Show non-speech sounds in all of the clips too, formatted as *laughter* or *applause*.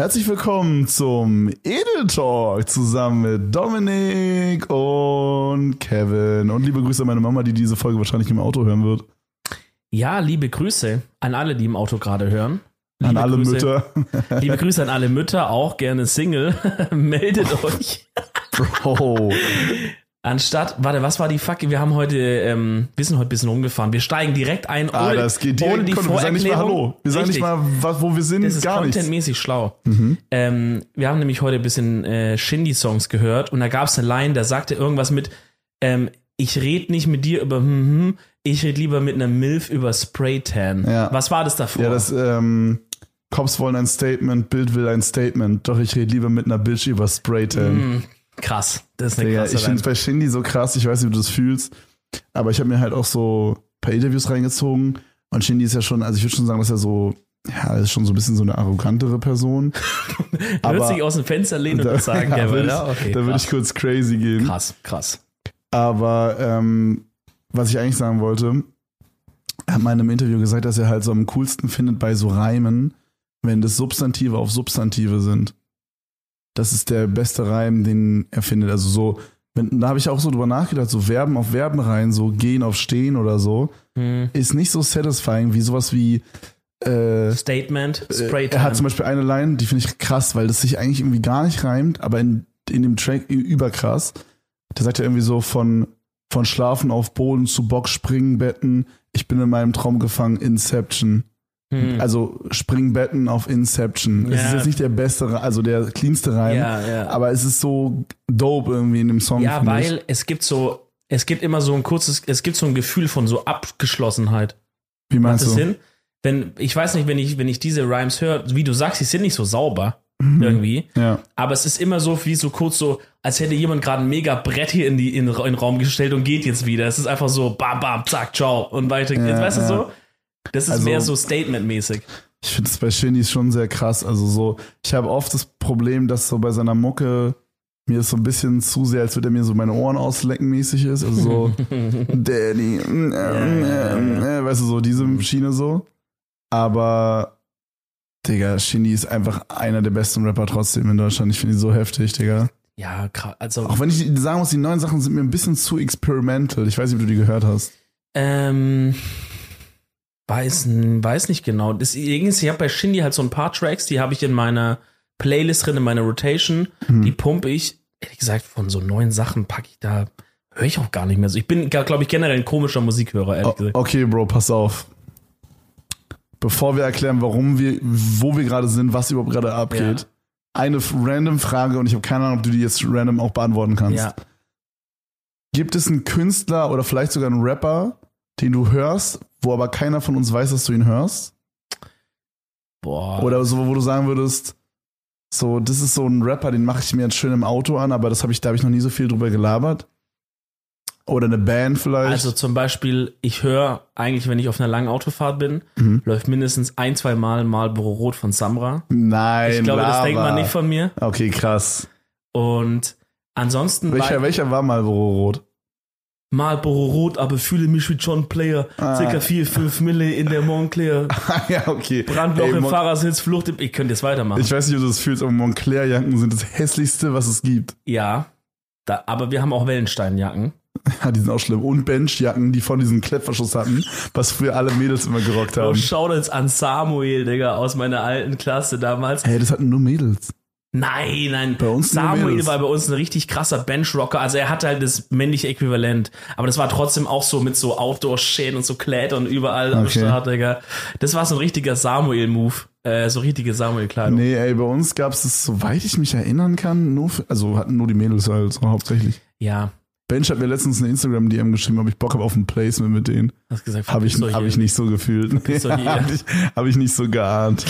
Herzlich willkommen zum Edel Talk zusammen mit Dominik und Kevin. Und liebe Grüße an meine Mama, die diese Folge wahrscheinlich im Auto hören wird. Ja, liebe Grüße an alle, die im Auto gerade hören. Liebe An alle Grüße, Mütter. *laughs* Liebe Grüße an alle Mütter, auch gerne Single. *laughs* Meldet euch. Bro. Anstatt, warte, was war die Fuck? Wir haben heute, ähm, wir sind heute ein bisschen rumgefahren. Wir steigen direkt ein, ohne, Ah, das geht direkt. ohne die Komm, wir sagen nicht mal Vorerklärung. Hallo. Wir sagen nicht mal, wo wir sind. Das ist gar contentmäßig schlau. Ähm, wir haben nämlich heute ein bisschen äh, Shindy-Songs gehört und da gab es eine Line, da sagte irgendwas mit, ähm, ich red nicht mit dir über hm, hm, ich red lieber mit einer Milf über Spraytan. Ja. Was war das davor? Ja, das, ähm, Cops wollen ein Statement, Bild will ein Statement. Doch ich rede lieber mit einer Bitch über Spraytan. Hm, krass. Das ist eine Digga, krasse ich finde es bei Shindy so krass, ich weiß nicht, wie du das fühlst, aber ich habe mir halt auch so ein paar Interviews reingezogen und Shindy ist ja schon, also ich würde schon sagen, dass er so, ja, er ist schon so ein bisschen so eine arrogantere Person. *laughs* Hört aber- sich aus dem Fenster lehnen und das sagen, *laughs* ja, Kevin, würd ich, ja? Okay, da würde ich kurz crazy gehen. krass, krass. Aber ähm, was ich eigentlich sagen wollte, er hat mal in einem Interview gesagt, dass er halt so am coolsten findet bei so Reimen, wenn das Substantive auf Substantive sind. Das ist der beste Reim, den er findet. Also so, wenn, da habe ich auch so drüber nachgedacht, so Verben auf Verben rein, so gehen auf stehen oder so, Hm. ist nicht so satisfying wie sowas wie äh, Statement, äh, Spraytan. er hat zum Beispiel eine Line, die finde ich krass, weil das sich eigentlich irgendwie gar nicht reimt, aber in, in dem Track überkrass. Der sagt ja irgendwie so von, von Schlafen auf Boden zu Bock springen, Betten. Ich bin in meinem Traum gefangen, Inception. Hm. Also Springbetten auf Inception. Es Ja. ist jetzt nicht der beste, also der cleanste Reim, ja, ja. aber es ist so dope irgendwie in dem Song. ja, finde ich. weil es gibt so, es gibt immer so ein kurzes, es gibt so ein Gefühl von so Abgeschlossenheit. Wie meinst das du? hin? Wenn, ich weiß nicht, wenn ich, wenn ich diese Rhymes höre, wie du sagst, die sind nicht so sauber Mhm. irgendwie, Ja. aber es ist immer so wie so kurz so, als hätte jemand gerade ein mega Brett hier in, die, in, in den Raum gestellt und geht jetzt wieder. Es ist einfach so, bam, bam, zack, ciao und weiter geht's. Ja, weißt du ja. so? Das ist Also- mehr so Statement-mäßig. Ich finde es bei Shindy schon sehr krass. Also so, ich habe oft das Problem, dass so bei seiner Mucke mir ist so ein bisschen zu sehr, als würde er mir so meine Ohren auslecken mäßig ist. Also so, *laughs* Daddy, mm, äh, äh, äh, weißt du, so diese Schiene so. Aber, Digga, Shindy ist einfach einer der besten Rapper trotzdem in Deutschland. Ich finde ihn so heftig, Digga. Ja, krass. Also, Auch wenn ich sagen muss, die neuen Sachen sind mir ein bisschen zu experimental. Ich weiß nicht, ob du die gehört hast. Ähm, weiß, weiß nicht genau. Das, ich habe bei Shindy halt so ein paar Tracks, die habe ich in meiner Playlist drin, in meiner Rotation. Hm. Die pumpe ich, ehrlich gesagt, von so neuen Sachen packe ich da, höre ich auch gar nicht mehr so. Ich bin, glaube ich, generell ein komischer Musikhörer, ehrlich O- gesagt. Okay, Bro, pass auf. Bevor wir erklären, warum wir, wo wir gerade sind, was überhaupt gerade abgeht, Ja. eine random Frage und ich habe keine Ahnung, ob du die jetzt random auch beantworten kannst. Ja. Gibt es einen Künstler oder vielleicht sogar einen Rapper, den du hörst, wo aber keiner von uns weiß, dass du ihn hörst? Boah. Oder so, wo du sagen würdest, so, das ist so ein Rapper, den mache ich mir jetzt schön im Auto an, aber das habe ich, da habe ich noch nie so viel drüber gelabert. Oder eine Band vielleicht. Also zum Beispiel, ich höre eigentlich, wenn ich auf einer langen Autofahrt bin, Mhm. läuft mindestens ein, zwei Mal Marlboro Rot von Samra. Nein, Ich glaube, das Lava. denkt man nicht von mir. Okay, krass. Und ansonsten Welcher, war welcher war Marlboro Rot? Marlboro Rot, aber fühle mich wie John Player. Ah. Circa 4, 5 Mille in der Montclair. *laughs* ja, okay. Brandloch Ey, im Mon- Fahrersitz, Flucht im... Ich könnte jetzt weitermachen. Ich weiß nicht, ob du das fühlst, aber Montclair-Jacken sind das hässlichste, was es gibt. ja, da, aber wir haben auch Wellensteinjacken. *laughs* Ja, die sind auch schlimm. Und Benchjacken, die von diesem Klettverschluss hatten, was früher alle Mädels immer gerockt Oh, haben. Shoutouts an Samuel, Digga, aus meiner alten Klasse damals. Hey, das hatten nur Mädels. Nein, nein. Bei uns Samuel war bei uns ein richtig krasser Benchrocker. Also er hatte halt das männliche Äquivalent. Aber das war trotzdem auch so mit so Outdoor-Schäden und so Klettern überall am Okay. Start, Digga. Das war so ein richtiger Samuel-Move. Äh, so richtige Samuel-Kleidung. Nee, ey, bei uns gab es das, soweit ich mich erinnern kann, nur für, also hatten nur die Mädels halt so hauptsächlich. Ja, Bench hat mir letztens eine Instagram-DM geschrieben, ob ich Bock habe auf ein Placement mit denen. hast gesagt, Habe ich, hab ich nicht so gefühlt. *laughs* Hier. Habe ich, hab ich nicht so geahnt.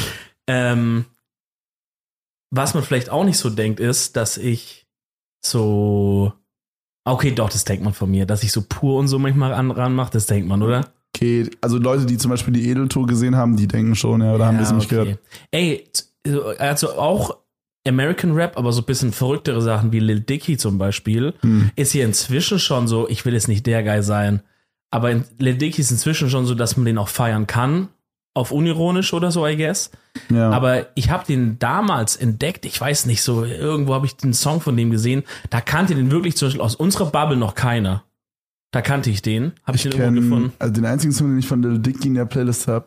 Ähm, was man vielleicht auch nicht so denkt, ist, dass ich so. Okay, doch, das denkt man von mir, dass ich so pur und so manchmal ran, ranmache, das denkt man, oder? Geht. Also Leute, die zum Beispiel die Edeltour gesehen haben, die denken schon, ja, oder haben das nicht okay. gehört. Ey, also auch American Rap, aber so ein bisschen verrücktere Sachen wie Lil Dicky zum Beispiel, Hm. ist hier inzwischen schon so, ich will jetzt nicht der Guy sein, aber Lil Dicky ist inzwischen schon so, dass man den auch feiern kann auf unironisch oder so, I guess. Ja. Aber ich habe den damals entdeckt, ich weiß nicht so, irgendwo habe ich den Song von dem gesehen, da kannte den wirklich zum Beispiel aus unserer Bubble noch keiner. Da kannte ich den, habe ich, ich den irgendwo kenn, gefunden. Also den einzigen Song, den ich von Lil Dicky in der Playlist habe,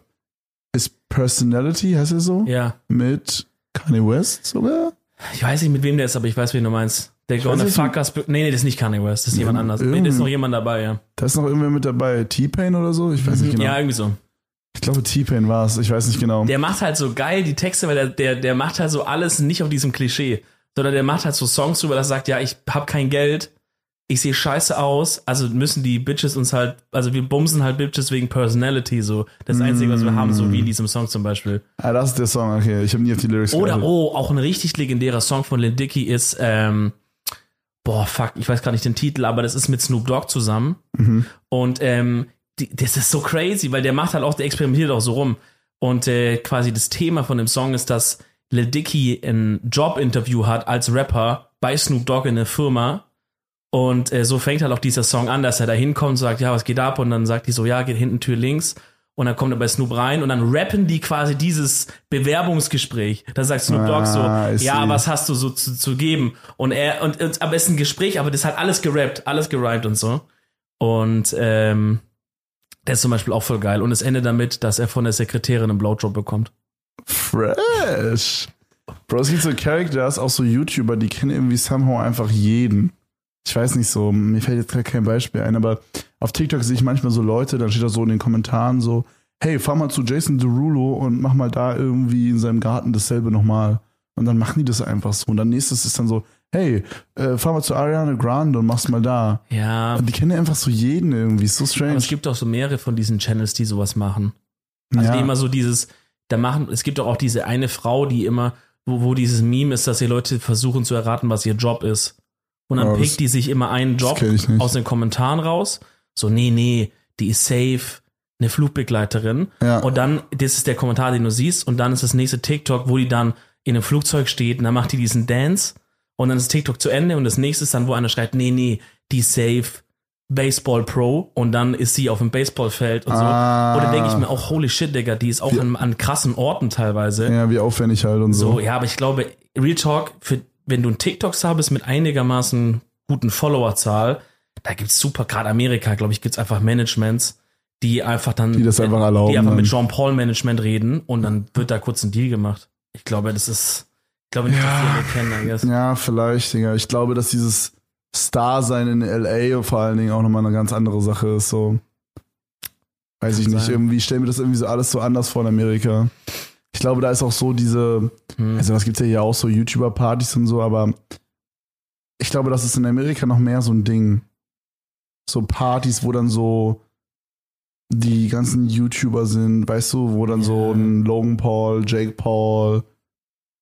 ist Personality, heißt er so? Ja, Mit Kanye West sogar? ich weiß nicht mit wem der ist, aber ich weiß, wen du meinst. Der Gonna Fuck Us. Nee, nee, das ist nicht Kanye West, das ist jemand anders. Nee, da ist noch jemand dabei, ja. Da ist noch irgendwer mit dabei. T-Pain oder so? Ich weiß nicht genau. Ja, irgendwie so. Ich glaube, T-Pain war es. Ich weiß nicht genau. Der macht halt so geil die Texte, weil der, der, der macht halt so alles nicht auf diesem Klischee, sondern der macht halt so Songs drüber, das sagt, ja, ich hab kein Geld, ich sehe scheiße aus, also müssen die Bitches uns halt, also wir bumsen halt Bitches wegen Personality, so. Das Einzige, was wir haben, so wie in diesem Song zum Beispiel. ah, das ist der Song. Okay, ich habe nie auf die Lyrics Oder, geachtet. oh, auch ein richtig legendärer Song von Lil Dicky ist, ähm, boah, fuck, ich weiß gar nicht den Titel, aber das ist mit Snoop Dogg zusammen. Mhm. Und ähm, die, das ist so crazy, weil der macht halt auch, der experimentiert auch so rum. Und äh, quasi das Thema von dem Song ist, dass Lil Dicky ein Jobinterview hat als Rapper bei Snoop Dogg in der Firma. Und äh, so fängt halt auch dieser Song an, dass er da hinkommt und sagt, ja, was geht ab? Und dann sagt die so, ja, geht hinten Tür links. Und dann kommt er bei Snoop rein und dann rappen die quasi dieses Bewerbungsgespräch. Da sagt Snoop Dogg Ah, so, ja, see. was hast du so zu, zu geben? Und er, und, und aber es ist ein Gespräch, aber das halt alles gerappt, alles gerimt und so. Und ähm, der ist zum Beispiel auch voll geil. Und es endet damit, dass er von der Sekretärin einen Blowjob bekommt. Fresh. Bro, es gibt so Characters, auch so YouTuber, die kennen irgendwie somehow einfach jeden. Ich weiß nicht so, mir fällt jetzt gerade kein Beispiel ein, aber auf TikTok sehe ich manchmal so Leute, dann steht da so in den Kommentaren so, hey, fahr mal zu Jason Derulo und mach mal da irgendwie in seinem Garten dasselbe nochmal. Und dann machen die das einfach so. Und dann nächstes ist dann so, hey, äh, fahr mal zu Ariana Grande und mach's mal da. Ja, Und die kennen einfach so jeden irgendwie, ist so aber strange. es gibt auch so mehrere von diesen Channels, die sowas machen. Also ja. die immer so dieses, da machen, es gibt doch auch diese eine Frau, die immer, wo, wo dieses Meme ist, dass die Leute versuchen zu erraten, was ihr Job ist. Und dann Oh, das- pickt die sich immer einen das Job aus den Kommentaren raus. So, nee, nee, die ist safe, eine Flugbegleiterin. Ja. Und dann, das ist der Kommentar, den du siehst, und dann ist das nächste TikTok, wo die dann in einem Flugzeug steht und dann macht die diesen Dance und dann ist TikTok zu Ende und das nächste ist dann, wo einer schreibt, nee, nee, die safe, Baseball Pro und dann ist sie auf dem Baseballfeld und so. Ah. Oder denke ich mir auch, holy shit, Digga, die ist auch an, an krassen Orten teilweise. ja, wie aufwendig halt und so. So, ja, aber ich glaube, Real Talk, für, wenn du ein TikTok-Star bist mit einigermaßen guten Followerzahl, da gibt's super, gerade Amerika, glaube ich, gibt's einfach Managements, die einfach dann, Die das einfach erlauben die einfach mit Jean-Paul-Management reden und dann wird da kurz ein Deal gemacht. Ich glaube, das ist, glaube nicht, Ja. dass die alle kennen, I guess. Ja, vielleicht, Digga. Ich glaube, dass dieses Star-Sein in L.A. vor allen Dingen auch nochmal eine ganz andere Sache ist. So, weiß ich Kann nicht. sein. Irgendwie stelle mir das irgendwie so alles so anders vor in Amerika. Ich glaube, da ist auch so diese, Hm. also was gibt's ja hier auch so YouTuber-Partys und so, aber ich glaube, das ist in Amerika noch mehr so ein Ding. So Partys, wo dann so die ganzen YouTuber sind, weißt du, wo dann so Ja. ein Logan Paul, Jake Paul,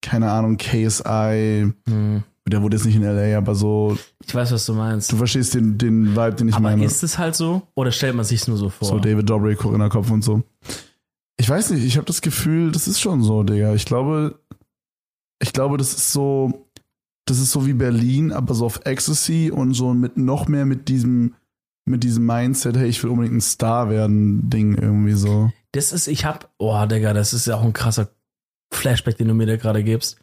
keine Ahnung, KSI, Hm. der wurde jetzt nicht in LA, aber so, Ich weiß, was du meinst. du verstehst den, den Vibe, den ich aber meine. ist es halt so? Oder stellt man sich nur so vor? So David Dobrik, Corinna Kopf und so. Ich weiß nicht, ich habe das Gefühl, das ist schon so, Digga. Ich glaube, ich glaube, das ist so, das ist so wie Berlin, aber so auf Ecstasy und so mit noch mehr mit diesem, mit diesem Mindset, hey, ich will unbedingt ein Star werden, Ding irgendwie so. Das ist, ich hab, oh, Digga, das ist ja auch ein krasser Flashback, den du mir da gerade gibst.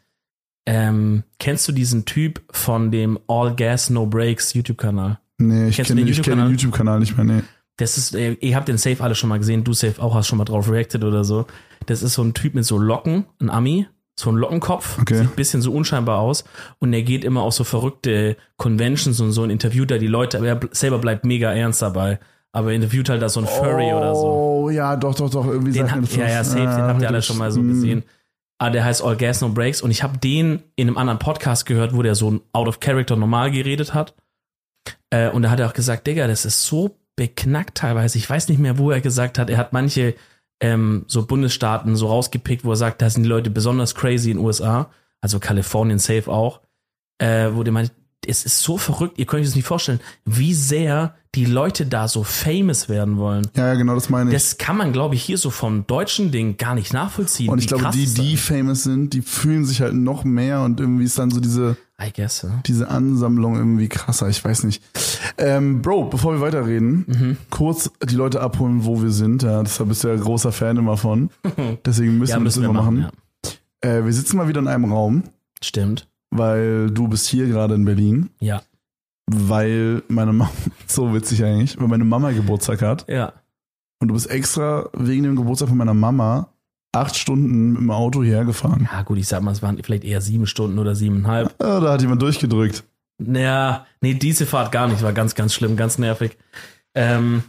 Ähm, kennst du diesen Typ von dem All Gas No Breaks YouTube-Kanal? Nee, ich kenne den ich kenn den YouTube-Kanal? Nicht mehr, nee. Das ist, äh, ihr habt den Safe alle schon mal gesehen, du Safe auch, hast schon mal drauf reacted oder so. Das ist so ein Typ mit so Locken, ein Ami, so ein Lockenkopf, Okay. sieht ein bisschen so unscheinbar aus und der geht immer auf so verrückte Conventions und so und interviewt da die Leute, aber er selber bleibt mega ernst dabei. Aber er interviewt halt da so ein Furry oder so. Oh, ja, doch, doch, doch, irgendwie Den sagt hat, ja, ja, safe, den habt ihr alle schon mal so mm. gesehen. Ah, der heißt All Gas No Breaks und ich habe den in einem anderen Podcast gehört, wo der so out of character normal geredet hat. Äh, und da hat er auch gesagt, Digga, das ist so beknackt teilweise. Ich weiß nicht mehr, wo er gesagt hat, er hat manche ähm, so Bundesstaaten so rausgepickt, wo er sagt, da sind die Leute besonders crazy in den USA, also Kalifornien safe auch, äh, wo der meint, es ist so verrückt, ihr könnt euch das nicht vorstellen, wie sehr die Leute da so famous werden wollen. Ja, ja, genau, das meine ich. Das kann man, glaube ich, hier so vom deutschen Ding gar nicht nachvollziehen. und ich glaube, die, die famous sind, die fühlen sich halt noch mehr und irgendwie ist dann so diese, I guess, ja. diese Ansammlung irgendwie krasser. Ich weiß nicht. Ähm, Bro, bevor wir weiterreden, Mhm. kurz die Leute abholen, wo wir sind. Ja, deshalb bist du ja großer Fan immer von. *laughs* Deswegen müssen wir das immer machen. ja. Äh, wir sitzen mal wieder in einem Raum, Stimmt. weil du bist hier gerade in Berlin, Ja. Weil meine Mama, *laughs* so witzig eigentlich, weil meine Mama Geburtstag hat. Ja. Und du bist extra wegen dem Geburtstag von meiner Mama acht Stunden mit dem Auto hierher gefahren. Ja, gut, ich sag mal, es waren vielleicht eher sieben Stunden oder siebeneinhalb. *laughs* Ah, da hat jemand durchgedrückt. Naja, nee, diese Fahrt gar nicht, war ganz, ganz schlimm, ganz nervig. Ähm,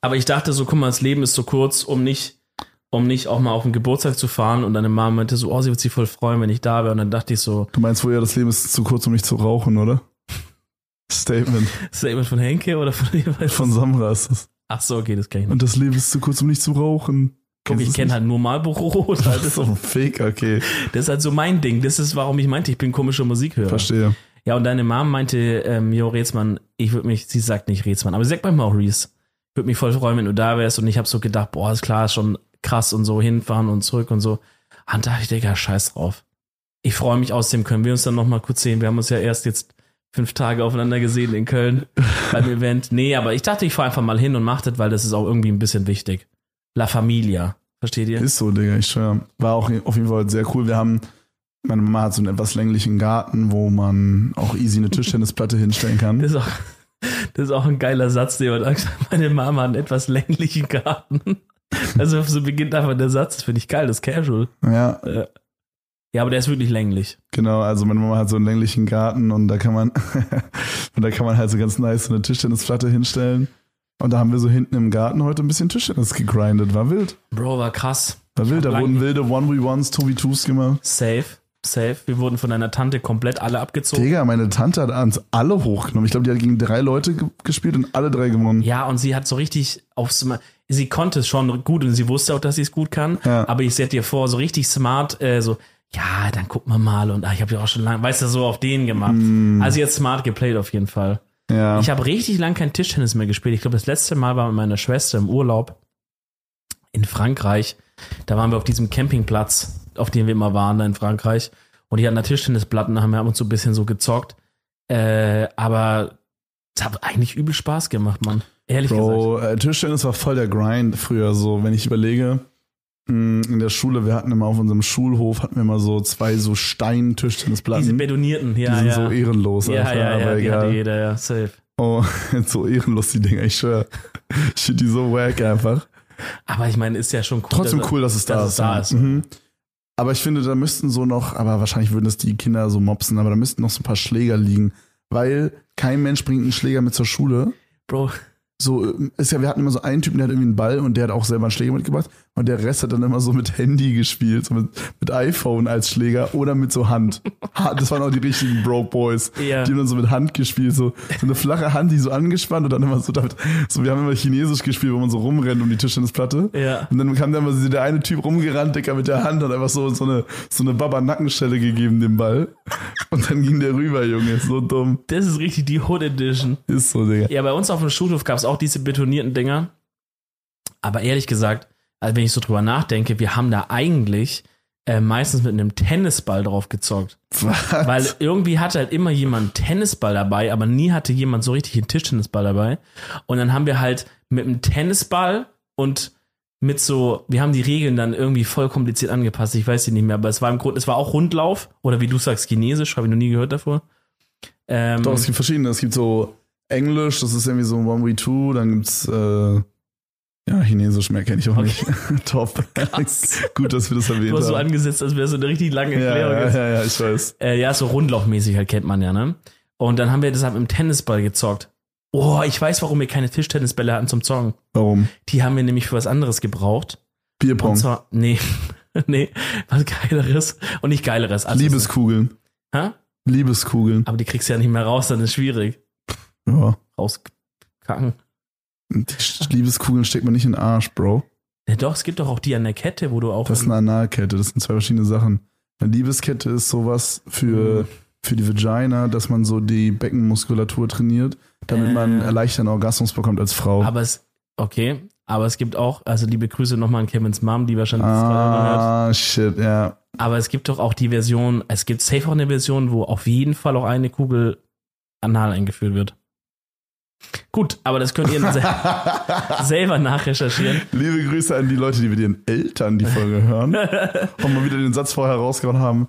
aber ich dachte so, guck mal, das Leben ist so kurz, um nicht, um nicht auch mal auf den Geburtstag zu fahren. Und deine Mama meinte so, oh, sie wird sich voll freuen, wenn ich da wäre. Und dann dachte ich so, Du meinst wohl ja, das Leben ist zu kurz, um nicht zu rauchen, oder? Statement Statement von Henke oder von jeweils? von Samra ist das. Ach so, okay, das kann ich nicht. Und das Leben ist zu kurz, um nicht zu rauchen. Guck, Kennst ich kenne halt nur Marlboro Rot. *laughs* Das ist so ein Fake, okay. Das ist halt so mein Ding. Das ist, warum ich meinte, ich bin komischer Musikhörer. Verstehe. Ja, und deine Mom meinte, ähm, Jo, Rätsmann, ich würde mich, sie sagt nicht Rätsmann, aber sie sagt manchmal auch. Ich würde mich voll freuen, wenn du da wärst. Und ich habe so gedacht, boah, ist klar, ist schon krass und so hinfahren und zurück und so. Und da dachte ich, Digga, scheiß drauf. Ich freue mich, außerdem können wir uns dann nochmal kurz sehen. Wir haben uns ja erst jetzt fünf Tage aufeinander gesehen in Köln beim Event. Nee, aber ich dachte, ich fahre einfach mal hin und mach das, weil das ist auch irgendwie ein bisschen wichtig. La Familia. Versteht ihr? Ist so, Digga, ich schwör. War auch auf jeden Fall sehr cool. Wir haben, meine Mama hat so einen etwas länglichen Garten, wo man auch easy eine Tischtennisplatte hinstellen kann. Das ist auch, das ist auch ein geiler Satz, den man sagt. Meine Mama hat einen etwas länglichen Garten. Also so beginnt einfach der Satz. Finde ich geil, das ist casual. Ja, Ja, aber der ist wirklich länglich. genau. Also meine Mama hat so einen länglichen Garten und da kann man, *laughs* und da kann man halt so ganz nice so eine Tischtennisplatte hinstellen. Und da haben wir so hinten im Garten heute ein bisschen Tischtennis gegrindet. War wild. Bro, war krass. War wild. Da wurden wilde 1v1s, 2v2s gemacht. Safe, safe. Wir wurden von deiner Tante komplett alle abgezogen. Digga, meine Tante hat uns alle hochgenommen. Ich glaube, die hat gegen drei Leute ge gespielt und alle drei gewonnen. Ja, und sie hat so richtig aufs, sie konnte es schon gut und sie wusste auch, dass sie es gut kann. Ja. Aber ich seh dir vor, so richtig smart, äh, so, ja, dann gucken wir mal und ah, ich habe ja auch schon lange, weißt du, so auf den gemacht. Also jetzt smart geplayt auf jeden Fall. Ja. Ich habe richtig lang kein Tischtennis mehr gespielt. Ich glaube, das letzte Mal war mit meiner Schwester im Urlaub in Frankreich. Da waren wir auf diesem Campingplatz, auf dem wir immer waren, da in Frankreich. Und die hatten da Tischtennisplatten, da haben wir und zu ein bisschen so gezockt. Äh, aber es hat eigentlich übel Spaß gemacht, Mann. Ehrlich gesagt. Bro, äh, Tischtennis war voll der Grind früher so, wenn ich überlege. Mh, In der Schule, wir hatten immer auf unserem Schulhof, hatten wir immer so zwei so Diese Stein-Tischtennisplatten. betonierten, ja, die sind ja. so ehrenlos ja, einfach, ja, ja, aber die hatte egal. jeder, ja, safe. Oh, *laughs* so ehrenlos die Dinger, ich schwör. *laughs* Ich finde die so wack einfach. Aber ich meine, ist ja schon cool. Trotzdem dass- cool, dass es da dass ist. es da ja. ist. Mhm. Aber ich finde, da müssten so noch, aber wahrscheinlich würden es die Kinder so mopsen, aber da müssten noch so ein paar Schläger liegen. Weil kein Mensch bringt einen Schläger mit zur Schule. Bro, so, äh, ist ja, wir hatten immer so einen Typen, der hat irgendwie einen Ball und der hat auch selber einen Schläger mitgebracht und der Rest hat dann immer so mit Handy gespielt, so mit, mit iPhone als Schläger oder mit so Hand. Ha- Das waren auch die richtigen Broke Boys. Ja. Die haben dann so mit Hand gespielt, so, so eine flache Hand, die so angespannt und dann immer so damit, so, wir haben immer Chinesisch gespielt, wo man so rumrennt um die Tischtennisplatte. Ja. Und dann kam dann immer so der eine Typ rumgerannt, Dicker, mit der Hand und einfach so, so eine, so eine Baba-Nackenstelle gegeben, dem Ball. Und dann ging der rüber, Junge, so dumm. das ist richtig die Hood Edition. Ist so, Digga. Ja, bei uns auf dem Schulhof gab es auch diese betonierten Dinger. Aber ehrlich gesagt, also wenn ich so drüber nachdenke, wir haben da eigentlich äh, meistens mit einem Tennisball drauf gezockt. Was? Weil irgendwie hatte halt immer jemand einen Tennisball dabei, aber nie hatte jemand so richtig einen Tischtennisball dabei. Und dann haben wir halt mit einem Tennisball und mit so, wir haben die Regeln dann irgendwie voll kompliziert angepasst. Ich weiß sie nicht mehr, aber es war im Grunde, es war auch Rundlauf oder wie du sagst, Chinesisch, habe ich noch nie gehört davor. Ähm, Doch, es gibt verschiedene. Es gibt so Englisch, das ist irgendwie so 1v2, dann gibt's äh, ja, Chinesisch mehr kenne ich auch nicht. *laughs* Top. Krass. Gut, dass wir das erwähnt Du hast so haben. angesetzt, als wäre so eine richtig lange ja, Erklärung. ja, jetzt. ja, ja, ich weiß. Äh, ja, so rundlaufmäßig halt kennt man ja, ne? Und dann haben wir deshalb im Tennisball gezockt. Oh, ich weiß, warum wir keine Tischtennisbälle hatten zum Zocken. Warum? Die haben wir nämlich für was anderes gebraucht. Und Bierpong. zwar, nee, *laughs* nee, was Geileres. Und nicht Geileres. Also Liebeskugeln. Hä? Liebeskugeln. Aber die kriegst du ja nicht mehr raus, dann ist schwierig. Ja. Rauskacken. Die Liebeskugeln steckt man nicht in den Arsch, Bro. Ja, doch, es gibt doch auch die an der Kette, wo du auch. Das ist eine Analkette, das sind zwei verschiedene Sachen. Eine Liebeskette ist sowas für, Mhm. für die Vagina, dass man so die Beckenmuskulatur trainiert, damit man Äh. erleichtern Orgasmus bekommt als Frau. aber es, okay, aber es gibt auch, also liebe Grüße nochmal an Kevins Mom, die wahrscheinlich das gerade hört. ah, shit, ja. Aber es gibt doch auch die Version, es gibt safe auch eine Version, wo auf jeden Fall auch eine Kugel anal eingeführt wird. Gut, aber das könnt ihr se *laughs* selber nachrecherchieren. Liebe Grüße an die Leute, die mit ihren Eltern die Folge hören *laughs* und mal wieder den Satz vorher rausgehauen haben.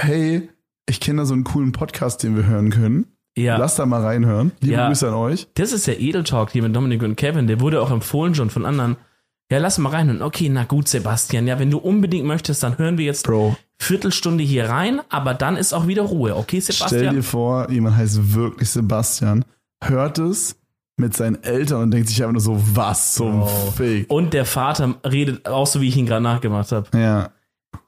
Hey, ich kenne da so einen coolen Podcast, den wir hören können. Ja. Lass da mal reinhören. Liebe Ja. Grüße an euch. Das ist der Edeltalk hier mit Dominik und Kevin. Der wurde auch empfohlen schon von anderen. Ja, lass mal reinhören. Okay, na gut, Sebastian. Ja, wenn du unbedingt möchtest, dann hören wir jetzt Bro, Viertelstunde hier rein, aber dann ist auch wieder Ruhe. Okay, stell Sebastian? dir vor, jemand heißt wirklich Sebastian, hört es mit seinen Eltern und denkt sich einfach nur so, was zum Oh. Fick. Und der Vater redet auch so, wie ich ihn gerade nachgemacht habe. Ja,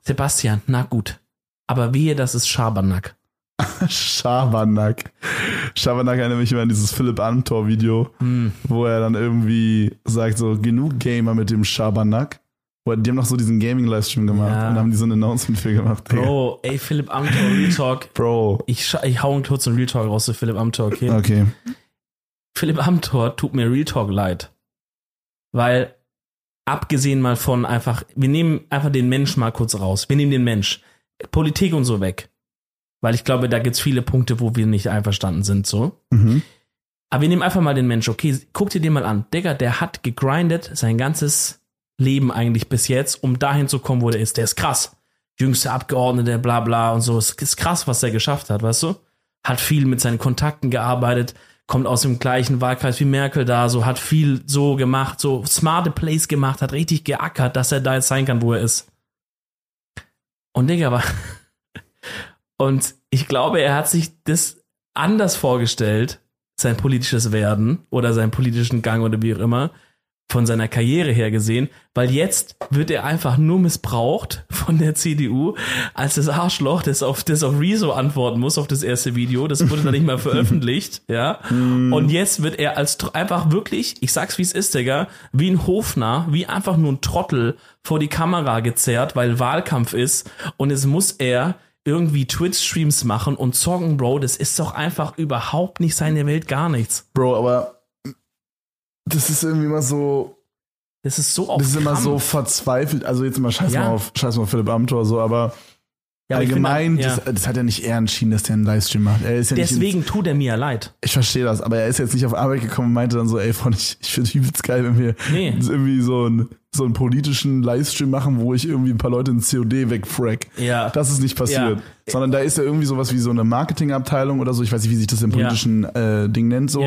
Sebastian, na gut. Aber wehe, das ist Schabernack. *laughs* Schabernack. Schabernack erinnert mich immer an dieses Philipp Amthor-Video, Hm. wo er dann irgendwie sagt, so, genug Gamer mit dem Schabernack. Die haben noch so diesen Gaming-Livestream gemacht Ja. und haben die so ein Announcement für gemacht. Bro, ey, Philipp Amthor, Real Talk. *laughs* Bro. Ich, ich hau einen kurzen Real Talk raus zu Philipp Amthor, okay? Okay. Philipp Amthor tut mir Real Talk leid. Weil, abgesehen mal von einfach, wir nehmen einfach den Mensch mal kurz raus. Wir nehmen den Mensch. Politik und so weg. Weil ich glaube, da gibt's viele Punkte, wo wir nicht einverstanden sind, so. Mhm. Aber wir nehmen einfach mal den Mensch, okay? Guck dir den mal an. Digga, der hat gegrindet sein ganzes Leben eigentlich bis jetzt, um dahin zu kommen, wo der ist. Der ist krass. Jüngste Abgeordnete, bla bla und so. Es ist krass, was der geschafft hat, weißt du? Hat viel mit seinen Kontakten gearbeitet, kommt aus dem gleichen Wahlkreis wie Merkel da, so hat viel so gemacht, so smarte Plays gemacht, hat richtig geackert, dass er da jetzt sein kann, wo er ist. Und Digga, war. *laughs* Und ich glaube, er hat sich das anders vorgestellt, sein politisches Werden oder seinen politischen Gang oder wie auch immer, von seiner Karriere her gesehen, weil jetzt wird er einfach nur missbraucht von der CDU als das Arschloch, das auf, das auf Rezo antworten muss, auf das erste Video. Das wurde dann nicht mal *laughs* veröffentlicht, ja. Und jetzt wird er als einfach wirklich, ich sag's wie es ist, Digga, wie ein Hofner, wie einfach nur ein Trottel vor die Kamera gezerrt, weil Wahlkampf ist und es muss er irgendwie Twitch-Streams machen und zocken, Bro, das ist doch einfach überhaupt nicht seine Welt, gar nichts. Bro, aber das ist irgendwie immer so, Das ist so auf das ist immer Krampf. so verzweifelt. Also jetzt mal scheiß Ja. mal auf, scheiß mal auf Philipp Amthor so, aber Ja, allgemein, finde, ja. das, das hat er nicht er entschieden, dass der einen Livestream macht. Er ist ja Deswegen tut er mir ja leid. Ich verstehe das, aber er ist jetzt nicht auf Arbeit gekommen und meinte dann so, ey Freund, ich, ich finde übelst geil, wenn wir Nee. irgendwie so einen, so einen politischen Livestream machen, wo ich irgendwie ein paar Leute in COD wegfrack. Ja. Das ist nicht passiert. Ja. Sondern da ist ja irgendwie sowas wie so eine Marketingabteilung oder so, ich weiß nicht, wie sich das im Ja. politischen äh, Ding nennt, so.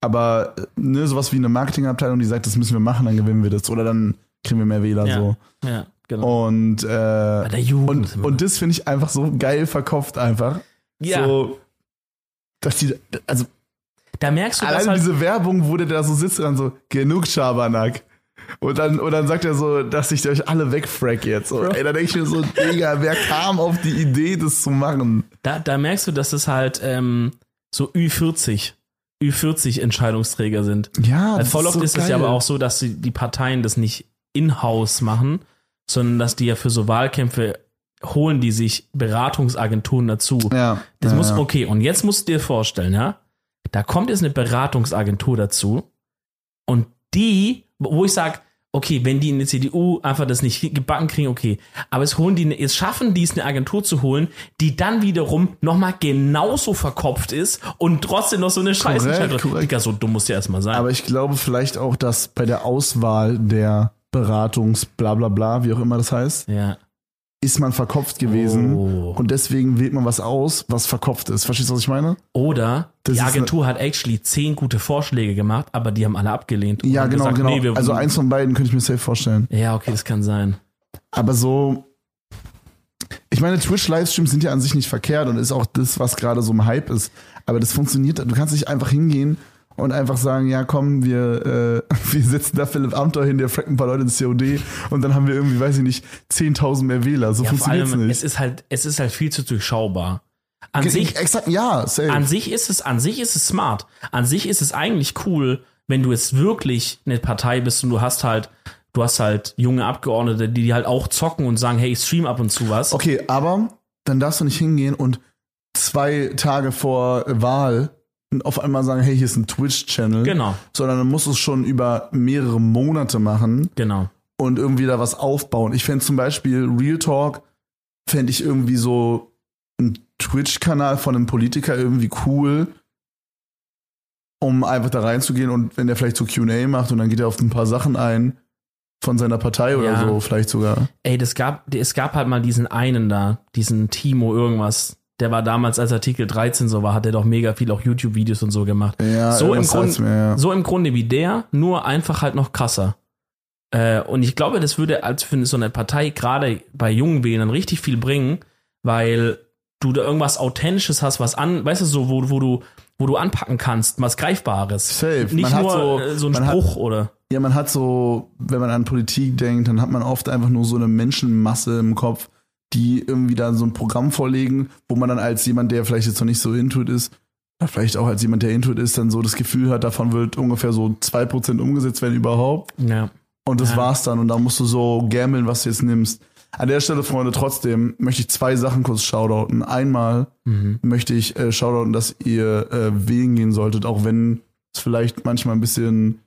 Aber ne, sowas wie eine Marketingabteilung, die sagt, das müssen wir machen, dann gewinnen wir das. Oder dann kriegen wir mehr Wähler Ja. so. Ja, genau. Und, äh, Bei der Jugend. und, und das finde ich einfach so geil verkauft einfach. ja, So, dass die, also da merkst du, dass Alleine halt, diese Werbung, wo der da so sitzt und dann so, genug Schabernack. Und dann, und dann sagt er so, dass ich euch alle wegfrack jetzt. So, ey, da denke ich mir so, Digga, wer kam auf die Idee, das zu machen? da, da merkst du, dass es halt ähm, so Ü40, Ü40 Entscheidungsträger sind. Ja, Weil voll oft ist es ja aber auch so, dass die, die Parteien das nicht in-house machen, sondern dass die ja für so Wahlkämpfe holen die sich Beratungsagenturen dazu. Ja. Das ja, muss, okay, und jetzt musst du dir vorstellen, ja, da kommt jetzt eine Beratungsagentur dazu und die, wo ich sage, okay, wenn die in der CDU einfach das nicht gebacken kriegen, okay, aber es holen die, jetzt schaffen die es eine Agentur zu holen, die dann wiederum nochmal genauso verkopft ist und trotzdem noch so eine Scheiße. Korrekt, korrekt. Digga, so dumm muss ja erstmal sein. Aber ich glaube vielleicht auch, dass bei der Auswahl der Beratungs bla bla bla, wie auch immer das heißt, ja. Ist man verkopft gewesen. Oh. Und deswegen wählt man was aus, was verkopft ist. Verstehst du, was ich meine? Oder Das die Agentur hat actually zehn gute Vorschläge gemacht, aber die haben alle abgelehnt. Ja, genau, gesagt, genau. nee, also eins von beiden könnte ich mir safe vorstellen. Ja, okay, das kann sein. Aber so. Ich meine, Twitch-Livestreams sind ja an sich nicht verkehrt und ist auch das, was gerade so im Hype ist. Aber das funktioniert, du kannst nicht einfach hingehen und einfach sagen, ja komm, wir, äh, *laughs* wir setzen da Philipp Amthor hin, der frackt ein paar Leute ins COD und dann haben wir irgendwie, weiß ich nicht, 10.000 mehr Wähler. So Ja, funktioniert's allem, nicht. es ist halt, es ist halt viel zu durchschaubar. An Ge- sich, Exakt, ja, safe. an sich ist es, an sich ist es smart. An sich ist es eigentlich cool, wenn du jetzt wirklich eine Partei bist und du hast halt, du hast halt junge Abgeordnete, die halt auch zocken und sagen, hey, ich stream ab und zu was. Okay, aber dann darfst du nicht hingehen und zwei Tage vor Wahl auf einmal sagen, hey, hier ist ein Twitch-Channel. Genau, Sondern dann musst du es schon über mehrere Monate machen. genau. und irgendwie da was aufbauen. Ich fände zum Beispiel Real Talk, fände ich irgendwie so ein Twitch-Kanal von einem Politiker irgendwie cool, um einfach da reinzugehen und wenn der vielleicht so QA macht und dann geht er auf ein paar Sachen ein von seiner Partei oder Ja. so, vielleicht sogar. Ey, das gab, es gab halt mal diesen einen da, diesen Timo irgendwas. Der war damals, als Artikel 13 so war, hat er doch mega viel auch YouTube-Videos und so gemacht. Ja, so, im Grund, mir, ja. so im Grunde wie der, nur einfach halt noch krasser. Äh, und ich glaube, das würde als für so eine Partei gerade bei jungen Wählern richtig viel bringen, weil du da irgendwas Authentisches hast, was an, weißt du, so, wo, wo du, wo du anpacken kannst, was Greifbares. Safe. Nicht Man hat nur so- äh, so ein man hat- Spruch oder. Ja, man hat so, wenn man an Politik denkt, dann hat man oft einfach nur so eine Menschenmasse im Kopf, die irgendwie da so ein Programm vorlegen, wo man dann als jemand, der vielleicht jetzt noch nicht so intuit ist, oder vielleicht auch als jemand, der intuit ist, dann so das Gefühl hat, davon wird ungefähr so 2% umgesetzt werden überhaupt. Ja. Und das Ja. war's dann. Und da musst du so gambeln, was du jetzt nimmst. An der Stelle, Freunde, trotzdem möchte ich zwei Sachen kurz shoutouten. Einmal Mhm. möchte ich äh, shoutouten, dass ihr äh, wählen gehen solltet, auch wenn es vielleicht manchmal ein bisschen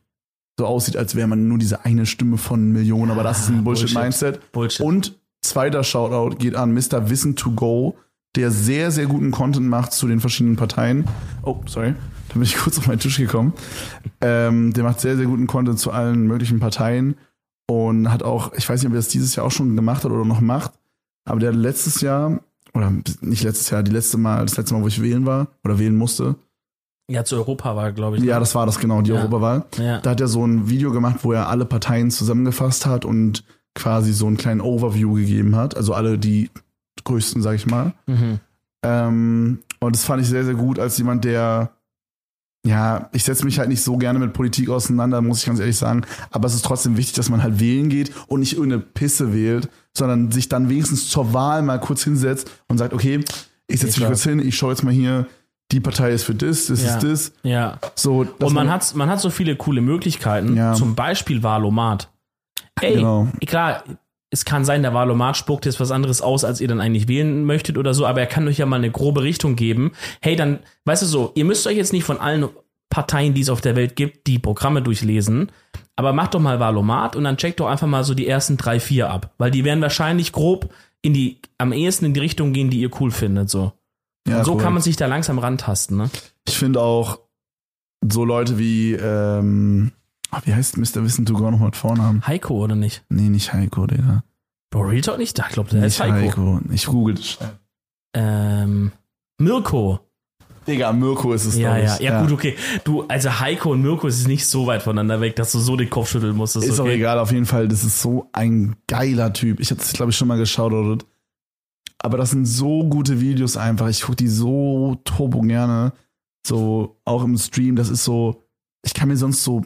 so aussieht, als wäre man nur diese eine Stimme von Millionen, aber das ist ein Bullshit. Bullshit-Mindset. Bullshit. Und zweiter Shoutout geht an Mr. Wissen to Go, der sehr, sehr guten Content macht zu den verschiedenen Parteien. Oh, sorry, da bin ich kurz auf meinen Tisch gekommen. Ähm, der macht sehr, sehr guten Content zu allen möglichen Parteien und hat auch, ich weiß nicht, ob er das dieses Jahr auch schon gemacht hat oder noch macht, aber der hat letztes Jahr, oder nicht letztes Jahr, die letzte Mal, das letzte Mal, wo ich wählen war oder wählen musste. ja, zu Europa war, glaube ich. Ja, das war das genau, die Ja. Europawahl. ja. Da hat er so ein Video gemacht, wo er alle Parteien zusammengefasst hat und quasi so einen kleinen Overview gegeben hat. Also alle die größten, sag ich mal. Mhm. Ähm, und das fand ich sehr, sehr gut als jemand, der, ja, ich setze mich halt nicht so gerne mit Politik auseinander, muss ich ganz ehrlich sagen. Aber es ist trotzdem wichtig, dass man halt wählen geht und nicht irgendeine Pisse wählt, sondern sich dann wenigstens zur Wahl mal kurz hinsetzt und sagt, okay, ich setze mich kurz hin, ich schaue jetzt mal hier, die Partei ist für das, das Ja. ist das. ja. So, Und man hat, man hat so viele coole Möglichkeiten, Ja. zum Beispiel Valomat. Ey, Genau. klar, es kann sein, der Valomat spuckt jetzt was anderes aus, als ihr dann eigentlich wählen möchtet oder so, aber er kann euch ja mal eine grobe Richtung geben. Hey, dann, weißt du so, ihr müsst euch jetzt nicht von allen Parteien, die es auf der Welt gibt, die Programme durchlesen, aber macht doch mal Valomat und dann checkt doch einfach mal so die ersten drei, vier ab, weil die werden wahrscheinlich grob in die, am ehesten in die Richtung gehen, die ihr cool findet, so. Ja, und so korrekt. kann man sich da langsam rantasten, ne? Ich finde auch so Leute wie, ähm, ah, wie heißt Mr. Wissen to Go nochmal mit Vornamen? Heiko oder nicht? Nee, nicht Heiko, Digga. Bro, Real Talk nicht? Da, ich glaube, der nicht ist Heiko. Ich google das schnell. Ähm, Mirko. Digga, Mirko ist es, Ja, ja, ich. ja, gut, okay. Du, also Heiko und Mirko ist nicht so weit voneinander weg, dass du so den Kopf schütteln musst. Ist auch okay. egal, auf jeden Fall. Das ist so ein geiler Typ. Ich hatte es, glaube ich, schon mal geschaut. Aber das sind so gute Videos einfach. Ich gucke die so turbo gerne. So, auch im Stream. Das ist so, ich kann mir sonst so,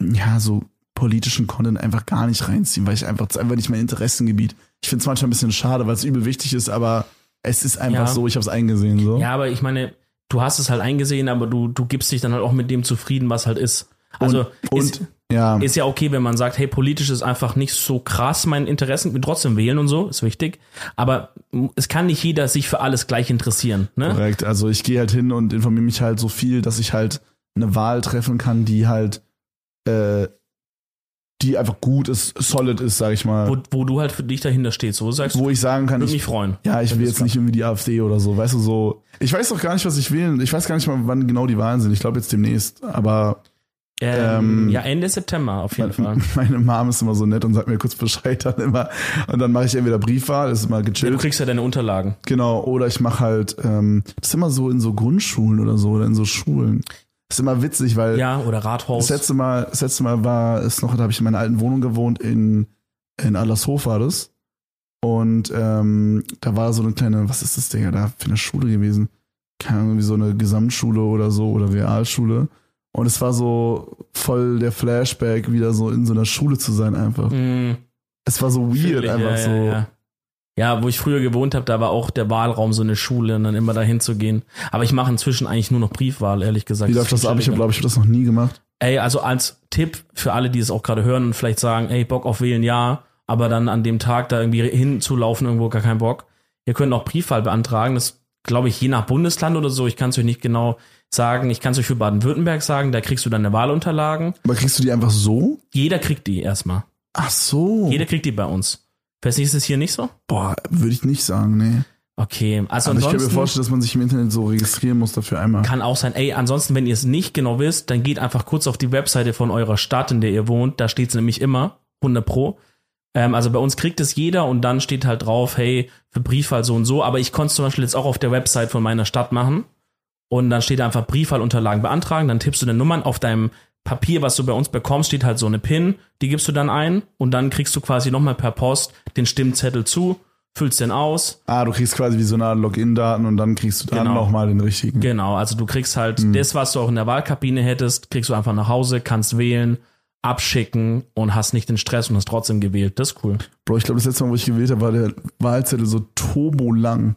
ja, so politischen Content einfach gar nicht reinziehen, weil ich einfach, das ist einfach nicht mein Interessengebiet. Ich finde es manchmal ein bisschen schade, weil es übel wichtig ist, aber es ist einfach Ja. so, ich habe es eingesehen. So. Ja, aber ich meine, du hast es halt eingesehen, aber du, du gibst dich dann halt auch mit dem zufrieden, was halt ist. Also und, ist, und ja, ist ja okay, wenn man sagt, hey, politisch ist einfach nicht so krass mein Interessen, trotzdem wählen und so, ist wichtig. Aber es kann nicht jeder sich für alles gleich interessieren. Ne? Korrekt. Also ich gehe halt hin und informiere mich halt so viel, dass ich halt eine Wahl treffen kann, die halt, äh, die einfach gut ist, solid ist, sag ich mal. Wo, wo du halt für dich dahinter stehst. So sagst Wo ich sagen kann, würde ich, mich freuen. ja, ich will jetzt nicht irgendwie die AfD oder so, weißt du, so. Ich weiß doch gar nicht, was ich wählen. Ich weiß gar nicht mal, wann genau die Wahlen sind. Ich glaube jetzt demnächst. Aber Ähm, Ähm, ja, Ende September auf jeden Fall. *laughs* meine Mom ist immer so nett und sagt mir kurz Bescheid dann immer. Und dann mache ich entweder Briefwahl, das ist immer Ja, du gechillt. kriegst ja deine Unterlagen. Genau, oder ich mache halt, ähm, das ist immer so in so Grundschulen oder so, oder in so Schulen. Das ist immer witzig, weil Ja, oder Rathaus. das letzte Mal, das letzte Mal war es noch, da habe ich in meiner alten Wohnung gewohnt, in, in Adlershof war das. Und ähm, da war so eine kleine, was ist das, Digga, da für eine Schule gewesen? Keine Ahnung, wie so eine Gesamtschule oder so oder Realschule. Und es war so voll der Flashback, wieder so in so einer Schule zu sein einfach. Mm, Es war so weird, fühl ich, einfach ja, so. Ja, ja. Ja, wo ich früher gewohnt habe, da war auch der Wahlraum so eine Schule und dann immer dahin zu gehen. Aber ich mache inzwischen eigentlich nur noch Briefwahl, ehrlich gesagt. Wie läuft das ist ab? Ich glaube, ich habe das noch nie gemacht. Ey, also als Tipp für alle, die es auch gerade hören und vielleicht sagen, ey, Bock auf wählen, ja, aber dann an dem Tag da irgendwie hinzulaufen, irgendwo gar keinen Bock. Ihr könnt auch Briefwahl beantragen. Das glaube ich je nach Bundesland oder so. Ich kann es euch nicht genau sagen. Ich kann es euch für Baden-Württemberg sagen. Da kriegst du deine Wahlunterlagen. Aber kriegst du die einfach so? Jeder kriegt die erstmal. Ach so. Jeder kriegt die bei uns. Weiß nicht, ist es hier nicht so? Boah, würde ich nicht sagen, nee. Okay, also Aber ich kann mir ansonsten vorstellen, dass man sich im Internet so registrieren muss dafür einmal. kann auch sein, ey, ansonsten, wenn ihr es nicht genau wisst, dann geht einfach kurz auf die Webseite von eurer Stadt, in der ihr wohnt, da steht es nämlich immer, 100 pro. Ähm, also bei uns kriegt es jeder und dann steht halt drauf, hey, für Briefwahl so und so, aber ich konnte es zum Beispiel jetzt auch auf der Website von meiner Stadt machen und dann steht da einfach Briefwahlunterlagen beantragen, dann tippst du deine Nummern auf deinem Papier, was du bei uns bekommst, steht halt so eine PIN, die gibst du dann ein und dann kriegst du quasi nochmal per Post den Stimmzettel zu, füllst den aus. Ah, du kriegst quasi wie so eine Art Login-Daten und dann kriegst du dann Genau. nochmal den richtigen. Genau, also du kriegst halt Mhm. das, was du auch in der Wahlkabine hättest, kriegst du einfach nach Hause, kannst wählen, abschicken und hast nicht den Stress und hast trotzdem gewählt. Das ist cool. Bro, ich glaube, das letzte Mal, wo ich gewählt habe, war der Wahlzettel so turbo lang.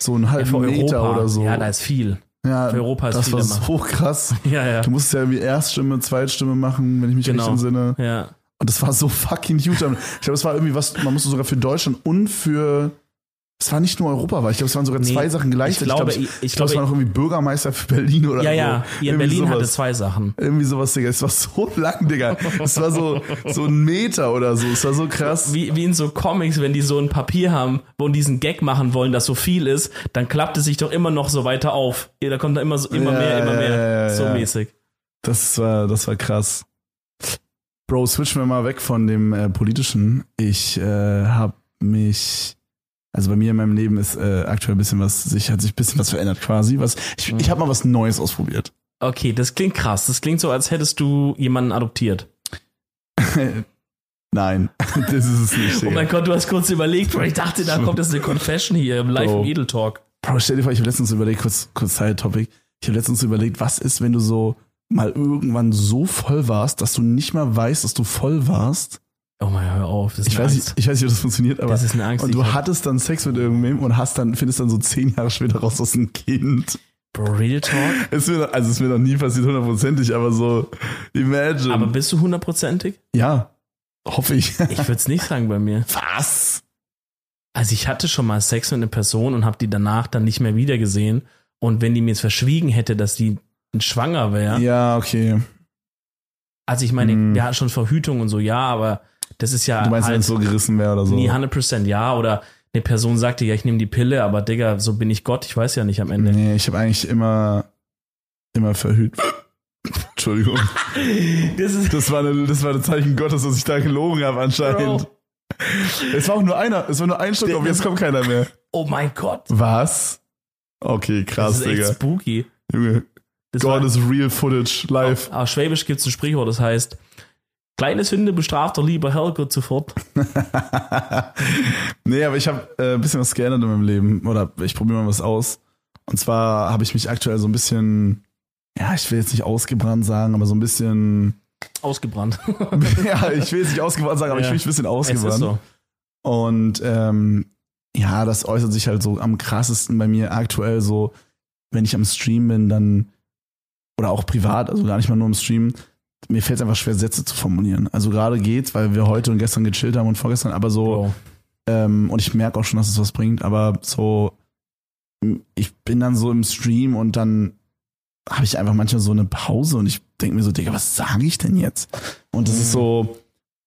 So einen halben Für Meter Europa. oder so. Ja, da ist viel. Ja, für Europa ist das war immer. so krass. *laughs* Ja, ja. Du musstest ja irgendwie Erststimme, Zweitstimme machen, wenn ich mich Genau. recht entsinne. Ja. Und das war so fucking huge. Ich glaube, es war irgendwie was, man musste sogar für Deutschland und für, es war nicht nur Europa, weil ich glaube, es waren sogar Nee, zwei Sachen gleichzeitig. ich glaube, ich, ich- ich ich glaube, es war noch irgendwie Bürgermeister für Berlin oder Ja, so. ja. Hier in Berlin hatte sowas. zwei Sachen. Irgendwie sowas, Digga. Es war so *laughs* lang, Digga. Es war so, so ein Meter oder so. Es war so krass. Wie, wie in so Comics, wenn die so ein Papier haben, wo diesen Gag machen wollen, dass so viel ist, dann klappt es sich doch immer noch so weiter auf. Ja, Da kommt da immer so, immer Ja, mehr, immer ja, mehr. ja, ja, so ja. mäßig. Das war, das war krass. Bro, switchen wir mal weg von dem äh, politischen. Ich äh, habe mich, also bei mir in meinem Leben ist äh, aktuell ein bisschen was, sich hat sich ein bisschen was verändert quasi. Was, ich, ich habe mal was Neues ausprobiert. Okay, das klingt krass. Das klingt so, als hättest du jemanden adoptiert. *laughs* Nein, *laughs* das ist es nicht. Oh mein Gott, du hast kurz überlegt, Bro. Ich dachte, da kommt jetzt eine Confession hier im Live Bro. im Edel Talk. Bro, stell dir vor, ich habe letztens überlegt, kurz, kurz Side-Topic. Ich habe letztens überlegt, was ist, wenn du so mal irgendwann so voll warst, dass du nicht mehr weißt, dass du voll warst. Oh mein, hör auf. Das ist Ich weiß, nicht, ich weiß nicht, ob das funktioniert, aber Das ist eine Angst. und du hattest dann Sex mit irgendwem und hast dann, findest dann so zehn Jahre später raus, dass ein Kind. Bro, Real Talk. *laughs* Ist mir, also ist mir noch nie passiert, hundertprozentig, aber so, imagine. Aber bist du hundertprozentig? ja, hoffe ich. Ich würde es nicht sagen bei mir. Was? Also ich hatte schon mal Sex mit einer Person und habe die danach dann nicht mehr wiedergesehen. Und wenn die mir jetzt verschwiegen hätte, dass die schwanger wäre, Ja, okay. also ich meine, Hm. hatten schon Verhütung und so, ja, aber das ist ja Du meinst, wenn halt es so gerissen wäre oder so? nie 100% ja. Oder eine Person sagte, ja, ich nehme die Pille, aber Digga, so bin ich Gott, ich weiß ja nicht am Ende. Nee, ich habe eigentlich immer, immer verhüt. *laughs* Entschuldigung. *laughs* Das ist Das war, eine, das war ein Zeichen Gottes, dass ich da gelogen habe anscheinend. Bro. Es war auch nur einer, es war nur ein Stück, aber jetzt kommt keiner mehr. Oh mein Gott. Was? Okay, krass, das ist echt Digga. spooky. Junge, Das God war, is real footage, live. auf Schwäbisch gibt es ein Sprichwort, das heißt, kleine Sünde bestraft doch lieber Herrgott sofort. *laughs* nee, aber ich habe äh, ein bisschen was geändert in meinem Leben. Oder ich probiere mal was aus. Und zwar habe ich mich aktuell so ein bisschen, ja, ich will jetzt nicht ausgebrannt sagen, aber so ein bisschen, Ausgebrannt. *laughs* ja, ich will jetzt nicht ausgebrannt sagen, aber ich Ja. will mich ein bisschen ausgebrannt. so. Und ähm, ja, das äußert sich halt so am krassesten bei mir aktuell so, wenn ich am Stream bin, dann oder auch privat, also gar nicht mal nur im Stream, mir fällt es einfach schwer, Sätze zu formulieren. Also gerade geht's, weil wir heute und gestern gechillt haben und vorgestern, aber so, Bro. ähm, und ich merke auch schon, dass es was bringt, aber so, ich bin dann so im Stream und dann habe ich einfach manchmal so eine Pause und ich denke mir so, Digga, was sage ich denn jetzt? Und das ist so,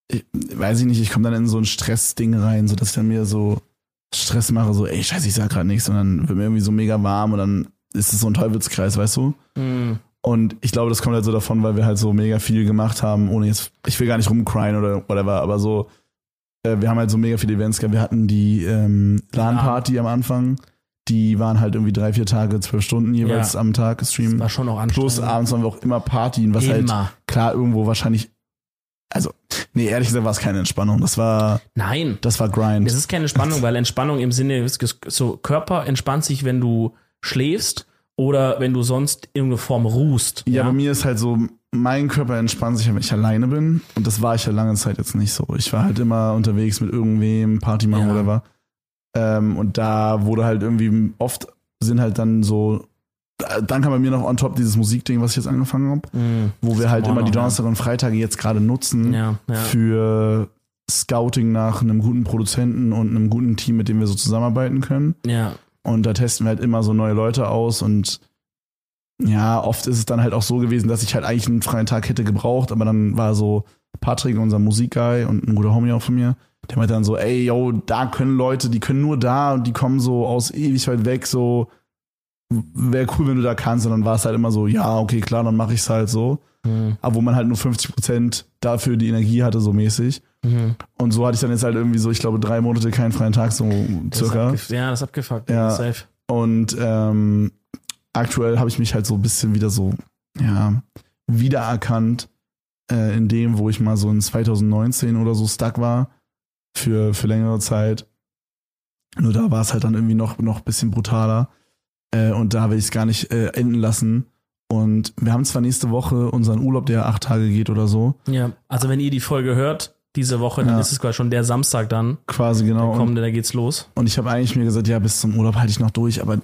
ich, weiß ich nicht, ich komme dann in so ein Stressding rein, so dass ich dann mir so Stress mache, so, ey, scheiße, ich sag gerade nichts und dann wird mir irgendwie so mega warm und dann ist es so ein Teufelskreis, weißt du? Mm. Und ich glaube, das kommt halt so davon, weil wir halt so mega viel gemacht haben, ohne jetzt, ich will gar nicht rumcryen oder whatever, aber so, äh, wir haben halt so mega viele Events gehabt. Wir hatten die ähm, LAN-Party am Anfang, die waren halt irgendwie drei, vier Tage, zwölf Stunden jeweils Ja. am Tag Das gestreamt. war schon auch anstrengend. Plus abends haben wir auch immer Partien, was halt Immer. klar irgendwo wahrscheinlich, also, nee, ehrlich gesagt war es keine Entspannung. Das war, Nein. das war Grind. Es ist keine Entspannung, *laughs* weil Entspannung im Sinne so Körper entspannt sich, wenn du schläfst oder wenn du sonst in irgendeiner Form ruhst. Ja, bei mir ist halt so, mein Körper entspannt sich, wenn ich alleine bin. Und das war ich ja lange Zeit jetzt nicht so. Ich war halt immer unterwegs mit irgendwem, Party machen Ja. oder was. Ähm, und da wurde halt irgendwie, oft sind halt dann so, dann kam bei mir noch on top dieses Musikding, was ich jetzt angefangen habe, Mm. wo wir halt immer die ja. Donnerstag und Freitage jetzt gerade nutzen Ja, ja. für Scouting nach einem guten Produzenten und einem guten Team, mit dem wir so zusammenarbeiten können. ja. Und da testen wir halt immer so neue Leute aus und ja, oft ist es dann halt auch so gewesen, dass ich halt eigentlich einen freien Tag hätte gebraucht, aber dann war so, Patrick, unser Musikguy und ein guter Homie auch von mir, der meinte dann so, ey, yo, da können Leute, die können nur da und die kommen so aus ewig weit weg, so, wäre cool, wenn du da kannst. Und dann war es halt immer so, ja, okay, klar, dann mache ich es halt so. Mhm. Aber wo man halt nur 50 Prozent dafür die Energie hatte, so mäßig. Mhm. Und so hatte ich dann jetzt halt irgendwie so, ich glaube, drei Monate keinen freien Tag, so circa. Das ja, das ist abgefuckt. Ja. Safe. Und ähm, aktuell habe ich mich halt so ein bisschen wieder so, ja, wiedererkannt äh, in dem, wo ich mal so in 2019 oder so stuck war für, für längere Zeit. Nur da war es halt dann irgendwie noch, noch ein bisschen brutaler. Äh, und da will ich es gar nicht äh, enden lassen. Und wir haben zwar nächste Woche unseren Urlaub, der acht Tage geht oder so. Ja, also wenn ihr die Folge hört, diese Woche, dann ja. ist es quasi schon der Samstag dann. Quasi, genau. Der kommende, da geht's los. Und ich habe eigentlich mir gesagt, ja, bis zum Urlaub halte ich noch durch, aber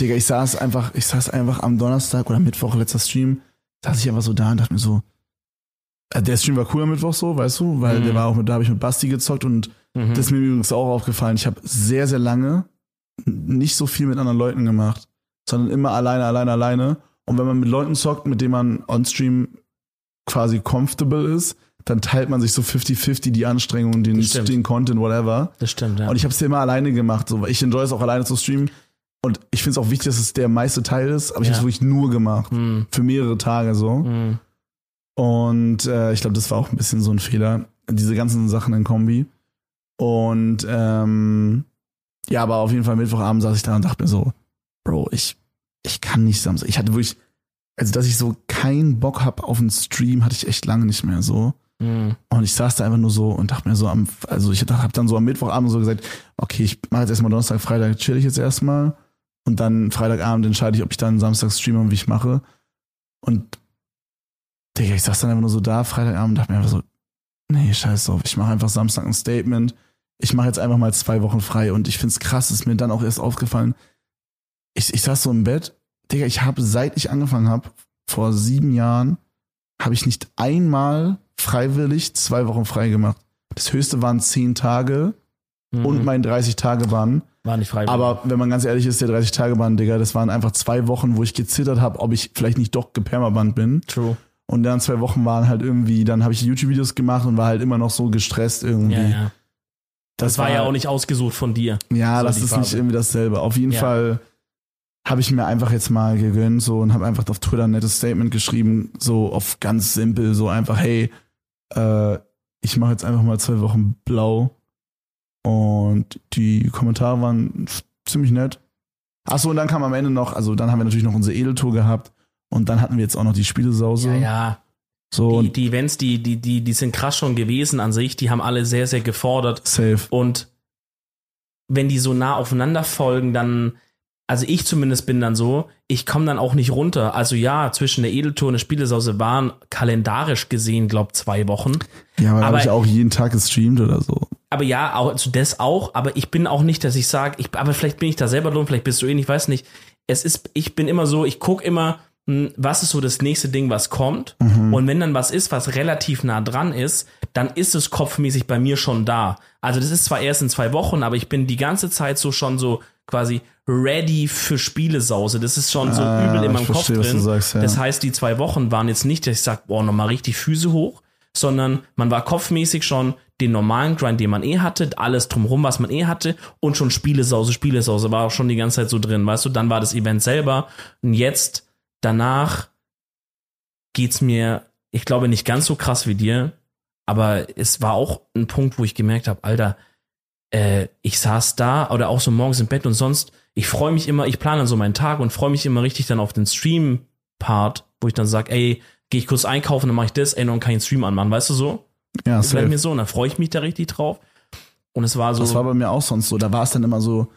Digga, ich saß einfach, ich saß einfach am Donnerstag oder Mittwoch, letzter Stream, saß ich einfach so da und dachte mir so, äh, der Stream war cool am Mittwoch so, weißt du, weil mhm. der war auch mit, da habe ich mit Basti gezockt und mhm. das ist mir übrigens auch aufgefallen. Ich habe sehr, sehr lange nicht so viel mit anderen Leuten gemacht, sondern immer alleine, alleine, alleine. Und wenn man mit Leuten zockt, mit denen man on Stream quasi comfortable ist, dann teilt man sich so 50-50 die Anstrengungen, den, den Content, whatever. Das stimmt, ja. Und ich habe es ja immer alleine gemacht. So. Ich enjoy es auch alleine zu streamen. Und ich finde es auch wichtig, dass es der meiste Teil ist, aber ich ja. habe es wirklich nur gemacht. Mhm. Für mehrere Tage so. Mhm. Und äh, ich glaube, das war auch ein bisschen so ein Fehler. Diese ganzen Sachen in Kombi. Und ähm, ja, aber auf jeden Fall Mittwochabend saß ich da und dachte mir so, Bro, ich, ich kann nicht Samstag. Ich hatte wirklich, also dass ich so keinen Bock hab auf einen Stream, hatte ich echt lange nicht mehr so. Mhm. Und ich saß da einfach nur so und dachte mir so am, also ich hab dann so am Mittwochabend so gesagt, okay, ich mache jetzt erstmal Donnerstag, Freitag chill ich jetzt erstmal und dann Freitagabend entscheide ich, ob ich dann Samstag streame und wie ich mache. Und Digga, ich saß dann einfach nur so da, Freitagabend, dachte mir einfach so, nee, scheiß drauf, ich mache einfach Samstag ein Statement. Ich mache jetzt einfach mal zwei Wochen frei und ich find's krass, ist mir dann auch erst aufgefallen. Ich, ich saß so im Bett, Digga, ich habe, seit ich angefangen habe, vor sieben Jahren, habe ich nicht einmal freiwillig zwei Wochen frei gemacht. Das höchste waren zehn Tage mhm. und mein 30-Tage-Bann. War nicht freiwillig. Aber wenn man ganz ehrlich ist, der 30-Tage-Bann, Digga, das waren einfach zwei Wochen, wo ich gezittert habe, ob ich vielleicht nicht doch gepermaband bin. True. Und dann zwei Wochen waren halt irgendwie, dann habe ich YouTube-Videos gemacht und war halt immer noch so gestresst irgendwie. Ja, ja. Das, das war, war ja auch nicht ausgesucht von dir. Ja, das ist Phase. nicht irgendwie dasselbe. Auf jeden ja. Fall habe ich mir einfach jetzt mal gegönnt so und habe einfach auf Twitter ein nettes Statement geschrieben, so auf ganz simpel, so einfach, hey, äh, ich mache jetzt einfach mal zwei Wochen blau und die Kommentare waren ziemlich nett. Achso, und dann kam am Ende noch, also dann haben wir natürlich noch unsere Edeltour gehabt und dann hatten wir jetzt auch noch die Spielesause. Ja, ja. So, die, die Events, die, die, die, die sind krass schon gewesen an sich, die haben alle sehr, sehr gefordert. Safe. Und wenn die so nah aufeinander folgen, dann, also ich zumindest bin dann so, ich komme dann auch nicht runter. Also ja, zwischen der Edeltour und der Spielesause waren kalendarisch gesehen, glaub, zwei Wochen. Ja, aber, aber habe ich auch jeden Tag gestreamt oder so aber ja, auch, also das auch, aber ich bin auch nicht, dass ich sage, ich, aber vielleicht bin ich da selber drin, vielleicht bist du eh nicht, weiß nicht. Es ist, ich bin immer so, ich gucke immer, was ist so das nächste Ding, was kommt. Mhm. Und wenn dann was ist, was relativ nah dran ist, dann ist es kopfmäßig bei mir schon da. Also das ist zwar erst in zwei Wochen, aber ich bin die ganze Zeit so schon so quasi ready für Spielesause. Das ist schon so ah, übel in meinem Kopf verstehe, drin. Sagst, ja. Das heißt, die zwei Wochen waren jetzt nicht, dass ich sage, boah, nochmal richtig Füße hoch, sondern man war kopfmäßig schon den normalen Grind, den man eh hatte, alles drumherum, was man eh hatte und schon Spielesause, Spielesause war auch schon die ganze Zeit so drin, weißt du, dann war das Event selber und jetzt, danach geht's mir, ich glaube nicht ganz so krass wie dir, aber es war auch ein Punkt, wo ich gemerkt habe, Alter, äh, ich saß da oder auch so morgens im Bett und sonst, ich freue mich immer, ich plane dann so meinen Tag und freue mich immer richtig dann auf den Stream-Part, wo ich dann sag, ey, gehe ich kurz einkaufen, dann mache ich das, ey, noch keinen Stream anmachen, weißt du so? Ja, das bleibt mir so und dann freue ich mich da richtig drauf. Und es war so. Das war bei mir auch sonst so. Da war es dann immer so,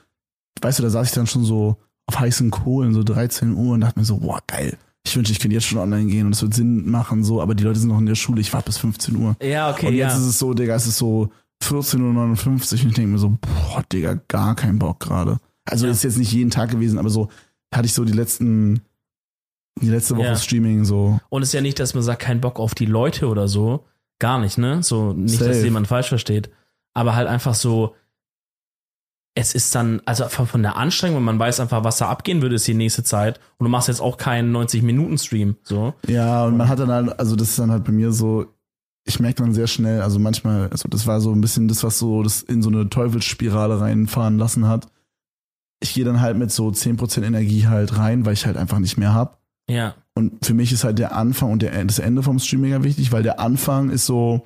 weißt du, da saß ich dann schon so heißen Kohlen, so 13 Uhr und dachte mir so, boah, geil. Ich wünsche, ich könnte jetzt schon online gehen und es wird Sinn machen, so, aber die Leute sind noch in der Schule, ich warte bis 15 Uhr. Ja, okay. Und jetzt ja. ist es so, Digga, es ist so 14.59 Uhr und ich denke mir so, boah, Digga, gar keinen Bock gerade. Also ja. ist jetzt nicht jeden Tag gewesen, aber so hatte ich so die letzten, die letzte Woche ja. Streaming so. Und es ist ja nicht, dass man sagt, kein Bock auf die Leute oder so, Gar nicht, ne? So, nicht, Safe. dass jemand falsch versteht. Aber halt einfach so, es ist dann, also von der Anstrengung, man weiß einfach, was da abgehen würde, ist die nächste Zeit. Und du machst jetzt auch keinen 90-Minuten-Stream, so. Ja, und man hat dann halt, also das ist dann halt bei mir so, ich merke dann sehr schnell, also manchmal, also das war so ein bisschen das, was so das in so eine Teufelsspirale reinfahren lassen hat. Ich gehe dann halt mit so 10% Energie halt rein, weil ich halt einfach nicht mehr hab. Ja. Und für mich ist halt der Anfang und der, das Ende vom Stream mega wichtig, weil der Anfang ist so,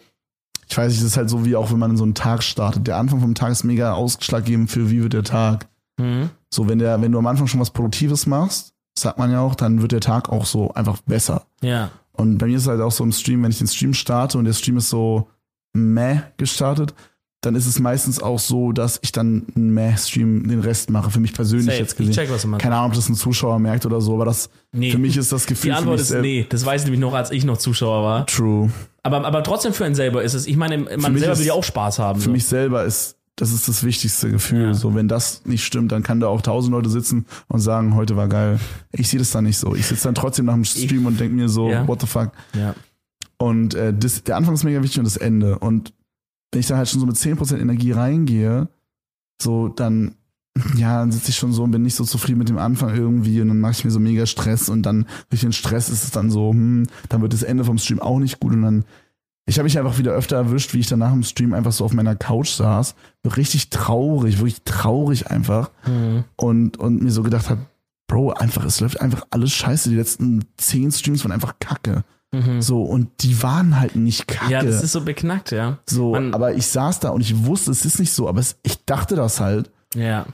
ich weiß nicht, das ist halt so wie auch wenn man in so einen Tag startet. Der Anfang vom Tag ist mega ausschlaggebend für wie wird der Tag. Mhm. So, wenn der, wenn du am Anfang schon was Produktives machst, sagt man ja auch, dann wird der Tag auch so einfach besser. Ja. Und bei mir ist es halt auch so im Stream, wenn ich den Stream starte und der Stream ist so meh gestartet, dann ist es meistens auch so, dass ich dann einen meh-Stream den Rest mache, für mich persönlich Safe. jetzt gesehen. Ich check, was du meinst. Keine Ahnung, ob das ein Zuschauer merkt oder so, aber das Nee. für mich ist das Gefühl Die Antwort ist nee. Das weiß ich nämlich noch, als ich noch Zuschauer war. True. Aber, aber trotzdem für einen selber ist es. Ich meine, man selber ist- will ja auch Spaß haben. Für so. mich selber ist das ist das wichtigste Gefühl. Ja. So, wenn das nicht stimmt, dann kann da auch tausend Leute sitzen und sagen, heute war geil. Ich sehe das dann nicht so. Ich sitze dann trotzdem nach dem Stream und denke mir so, Ja. what the fuck. Ja. Und äh, das, der Anfang ist mega wichtig und das Ende. Und wenn ich dann halt schon so mit 10% Energie reingehe, so dann, ja, dann sitze ich schon so und bin nicht so zufrieden mit dem Anfang irgendwie und dann mache ich mir so mega Stress und dann durch den Stress ist es dann so, hm, dann wird das Ende vom Stream auch nicht gut und dann, ich habe mich einfach wieder öfter erwischt, wie ich dann nach dem Stream einfach so auf meiner Couch saß, richtig traurig, wirklich traurig einfach Mhm. und, und mir so gedacht habe, Bro, einfach, es läuft einfach alles scheiße. Die letzten zehn Streams waren einfach kacke. Mhm. So, und die waren halt nicht kacke. Ja, das ist so beknackt, ja. so, man- aber ich saß da und ich wusste, es ist nicht so, aber es, ich dachte das halt. Ja.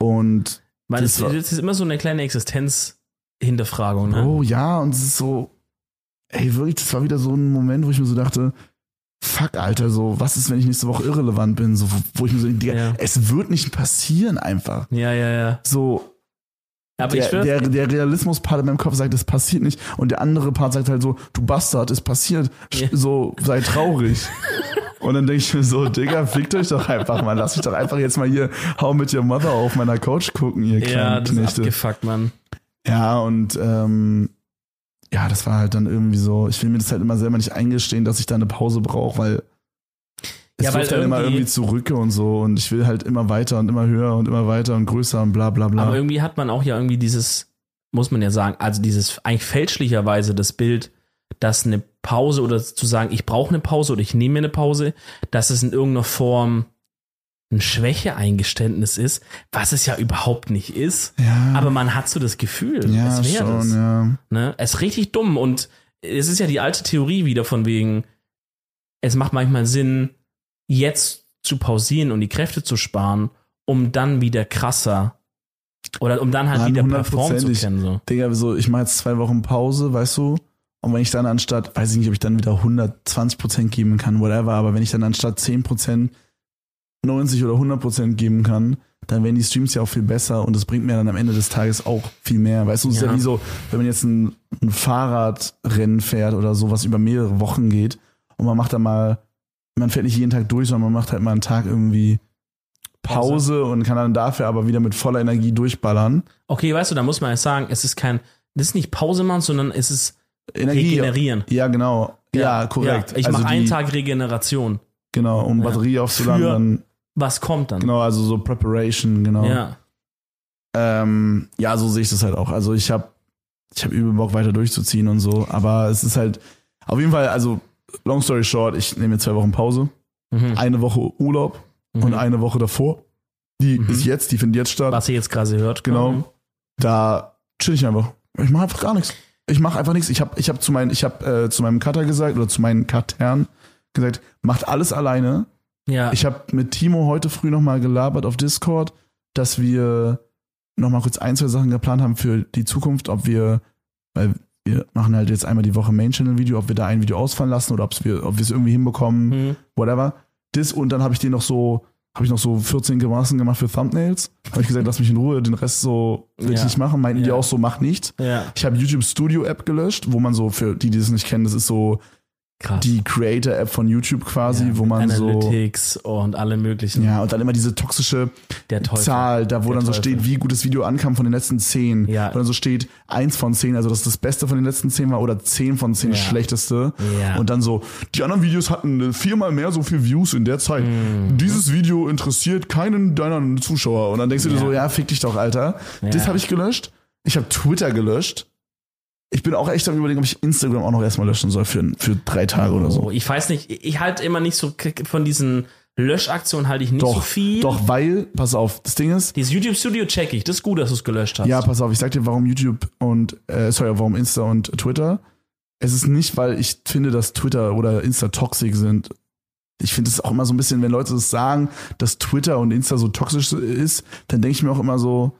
Und Weil Das das, war- das ist immer so eine kleine Existenzhinterfragung, ne? oh ja, und es ist so, ey, wirklich, das war wieder so ein Moment, wo ich mir so dachte, fuck, Alter, so, was ist, wenn ich nächste Woche irrelevant bin? So, wo, wo ich mir so, Digga, Ja. es wird nicht passieren einfach. Ja, ja, ja. So, Aber ich der, schwör, der, der Realismus-Part in meinem Kopf sagt, es passiert nicht. Und der andere Part sagt halt so, du Bastard, es passiert. Ja. So, sei traurig. Und dann denke ich mir so, Digga, fickt euch doch einfach mal. Lass mich doch einfach jetzt mal hier How mit Your Mother auf meiner Couch gucken, ihr ja, das ist abgefuckt, Mann. Ja, und ähm, ja, das war halt dann irgendwie so, ich will mir das halt immer selber nicht eingestehen, dass ich da eine Pause brauche, weil es Ja, wirft dann immer irgendwie- zurück und so und ich will halt immer weiter und immer höher und immer weiter und größer und bla bla bla. Aber irgendwie hat man auch ja irgendwie dieses, muss man ja sagen, also dieses eigentlich fälschlicherweise das Bild, dass eine Pause oder zu sagen, ich brauche eine Pause oder ich nehme mir eine Pause, dass es in irgendeiner Form ein Schwächeeingeständnis ist, was es ja überhaupt nicht ist. ja, Aber man hat so das Gefühl, ja, es wäre das. ja. Ne? Es ist richtig dumm und es ist ja die alte Theorie wieder von wegen, es macht manchmal Sinn, jetzt zu pausieren und die Kräfte zu sparen, um dann wieder krasser oder um dann halt Nein, wieder performen zu können. So. Digga, so, ich mache jetzt zwei Wochen Pause, weißt du? Und wenn ich dann anstatt, weiß ich nicht, ob ich dann wieder 120% geben kann, whatever, aber wenn ich dann anstatt 10% 90 oder 100% geben kann, dann werden die Streams ja auch viel besser und das bringt mir dann am Ende des Tages auch viel mehr. Weißt du, es ist ja Ja. wie so, wenn man jetzt ein, ein Fahrradrennen fährt oder so, was über mehrere Wochen geht und man macht da mal, man fährt nicht jeden Tag durch, sondern man macht halt mal einen Tag irgendwie Pause und kann dann dafür aber wieder mit voller Energie durchballern. Okay, weißt du, da muss man ja sagen, es ist kein, das ist nicht Pause machen, sondern es ist Energie. regenerieren. Ja, genau. Ja, korrekt. Ja, ich Also mache einen Tag Regeneration. Genau, um Ja. Batterie aufzuladen, Für- dann, Was kommt dann? genau, also so Preparation, genau. Ja. Ähm, ja, so sehe ich das halt auch. Also ich habe ich hab übel Bock weiter durchzuziehen und so, aber es ist halt auf jeden Fall, also long story short, ich nehme mir zwei Wochen Pause, Mhm. eine Woche Urlaub und Mhm. eine Woche davor. Die Mhm. ist jetzt, die findet jetzt statt. Was ihr jetzt gerade hört. Genau. Mhm. Da chill ich einfach. Ich mache einfach gar nichts. Ich mache einfach nichts. Ich habe ich hab zu, ich hab, äh, zu meinem Cutter gesagt oder zu meinen Cuttern gesagt, macht alles alleine. Ja. Ich habe mit Timo heute früh nochmal gelabert auf Discord, dass wir nochmal kurz ein, zwei Sachen geplant haben für die Zukunft, ob wir, weil wir machen halt jetzt einmal die Woche Main-Channel-Video, ob wir da ein Video ausfallen lassen oder wir, ob wir es irgendwie hinbekommen, Mhm. whatever. Das und dann habe ich den noch so, habe ich noch so 14 Gemassen gemacht für Thumbnails. Habe ich gesagt, lass mich in Ruhe, den Rest so will ich Ja. nicht machen. Meinten die Ja. auch so, mach nicht. Ja. Ich habe YouTube Studio App gelöscht, wo man so, für die, die das nicht kennen, das ist so Krass. die Creator-App von YouTube quasi, ja, wo man so. Analytics und alle möglichen. Ja, und dann immer diese toxische. Zahl, da wo Der dann so Teufel. steht, wie gut das Video ankam von den letzten zehn. Ja. Wo dann so steht, eins von zehn, also dass das Beste von den letzten zehn war oder zehn von zehn das Ja. Schlechteste. Ja. Und dann so, die anderen Videos hatten äh, viermal mehr so viel Views in der Zeit. Mhm. Dieses Video interessiert keinen deiner Zuschauer. Und dann denkst du dir so, ja, fick dich doch, Alter. Das habe ich gelöscht. Ich habe Twitter gelöscht. Ich bin auch echt am überlegen, ob ich Instagram auch noch erstmal löschen soll für, für drei Tage oder so. Oh, ich weiß nicht, ich halte immer nicht so von diesen Löschaktionen halte ich nicht doch, so viel. Doch, weil, pass auf, das Ding ist. Dieses YouTube Studio check ich, das ist gut, dass du es gelöscht hast. Ja, pass auf, ich sag dir, warum YouTube und, äh, sorry, warum Insta und Twitter. Es ist nicht, weil ich finde, dass Twitter oder Insta toxisch sind. Ich finde es auch immer so ein bisschen, wenn Leute das sagen, dass Twitter und Insta so toxisch ist, dann denke ich mir auch immer so,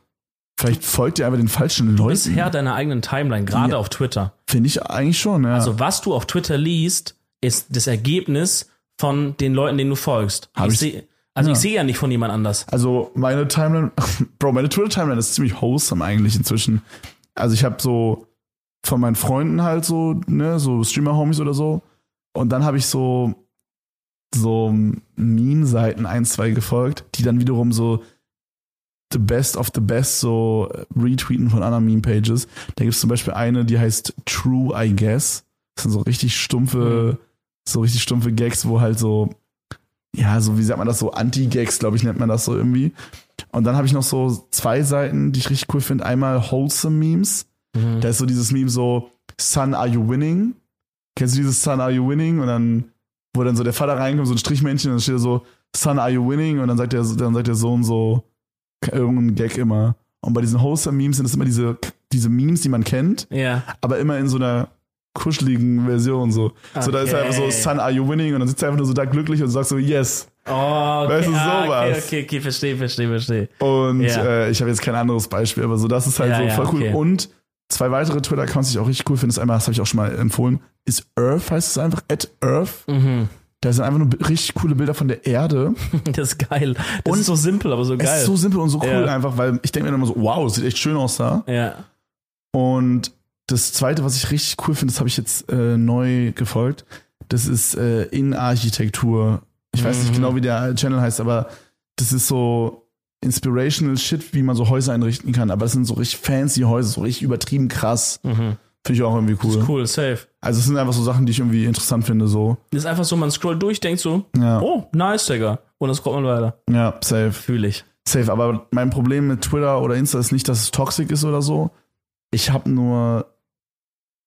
vielleicht folgt ihr einfach den falschen Leuten. Du bist Herr deiner eigenen Timeline, gerade ja, auf Twitter. Finde ich eigentlich schon, ja. Also was du auf Twitter liest, ist das Ergebnis von den Leuten, denen du folgst. Hab ich, ich also ja. ich sehe ja nicht von jemand anders. Also meine Timeline, *laughs* Bro, meine Twitter-Timeline ist ziemlich wholesome eigentlich inzwischen. Also ich habe so von meinen Freunden halt so, ne, so Streamer-Homies oder so. Und dann habe ich so so Meme-Seiten ein, zwei gefolgt, die dann wiederum so the best of the best so retweeten von anderen Meme-Pages. Da gibt es zum Beispiel eine, die heißt True, I Guess. Das sind so richtig stumpfe, mhm. so richtig stumpfe Gags, wo halt so, ja, so wie sagt man das, so Anti-Gags, glaube ich, nennt man das so irgendwie. Und dann habe ich noch so zwei Seiten, die ich richtig cool finde. Einmal Wholesome Memes. Mhm. Da ist so dieses Meme so, Son, are you winning? Kennst du dieses Son, are you winning? Und dann wo dann so der Vater reinkommt, so ein Strichmännchen, und dann steht da so, Son, are you winning? Und dann sagt der, dann sagt der Sohn so, irgendein Gag immer. Und bei diesen Hoster-Memes sind es immer diese, diese Memes, die man kennt, ja. aber immer in so einer kuscheligen Version so. Okay. So, da ist einfach so, Son, are you winning? Und dann sitzt er einfach nur so da glücklich und sagt so, yes. Oh, okay. Weißt du, ah, sowas. Okay, okay, okay, verstehe, verstehe, verstehe. Und ja. äh, ich habe jetzt kein anderes Beispiel, aber so, das ist halt ja, so voll ja, cool. Und zwei weitere Twitter-Accounts, die ich auch richtig cool finde, ist einmal, das habe ich auch schon mal empfohlen, ist Earth, heißt es einfach, at Earth. Mhm. Da sind einfach nur richtig coole Bilder von der Erde. *laughs* Das ist geil. Das und ist so simpel, aber so geil. Es ist so simpel und so cool ja. einfach, weil ich denke mir immer so, wow, das sieht echt schön aus da. Ja. Und das zweite, was ich richtig cool finde, das habe ich jetzt äh, neu gefolgt. Das ist äh, Innenarchitektur. Ich weiß mhm. nicht genau, wie der Channel heißt, aber das ist so inspirational Shit, wie man so Häuser einrichten kann. Aber es sind so richtig fancy Häuser, so richtig übertrieben krass. Mhm. Finde ich auch irgendwie cool. Das ist cool, safe. Also es sind einfach so Sachen, die ich irgendwie interessant finde, so. Das ist einfach so, man scrollt durch, denkt so, ja. oh, nice, Digga. Und dann scrollt man weiter. Ja, safe. Fühle ich. Safe, aber mein Problem mit Twitter oder Insta ist nicht, dass es toxisch ist oder so. Ich habe nur,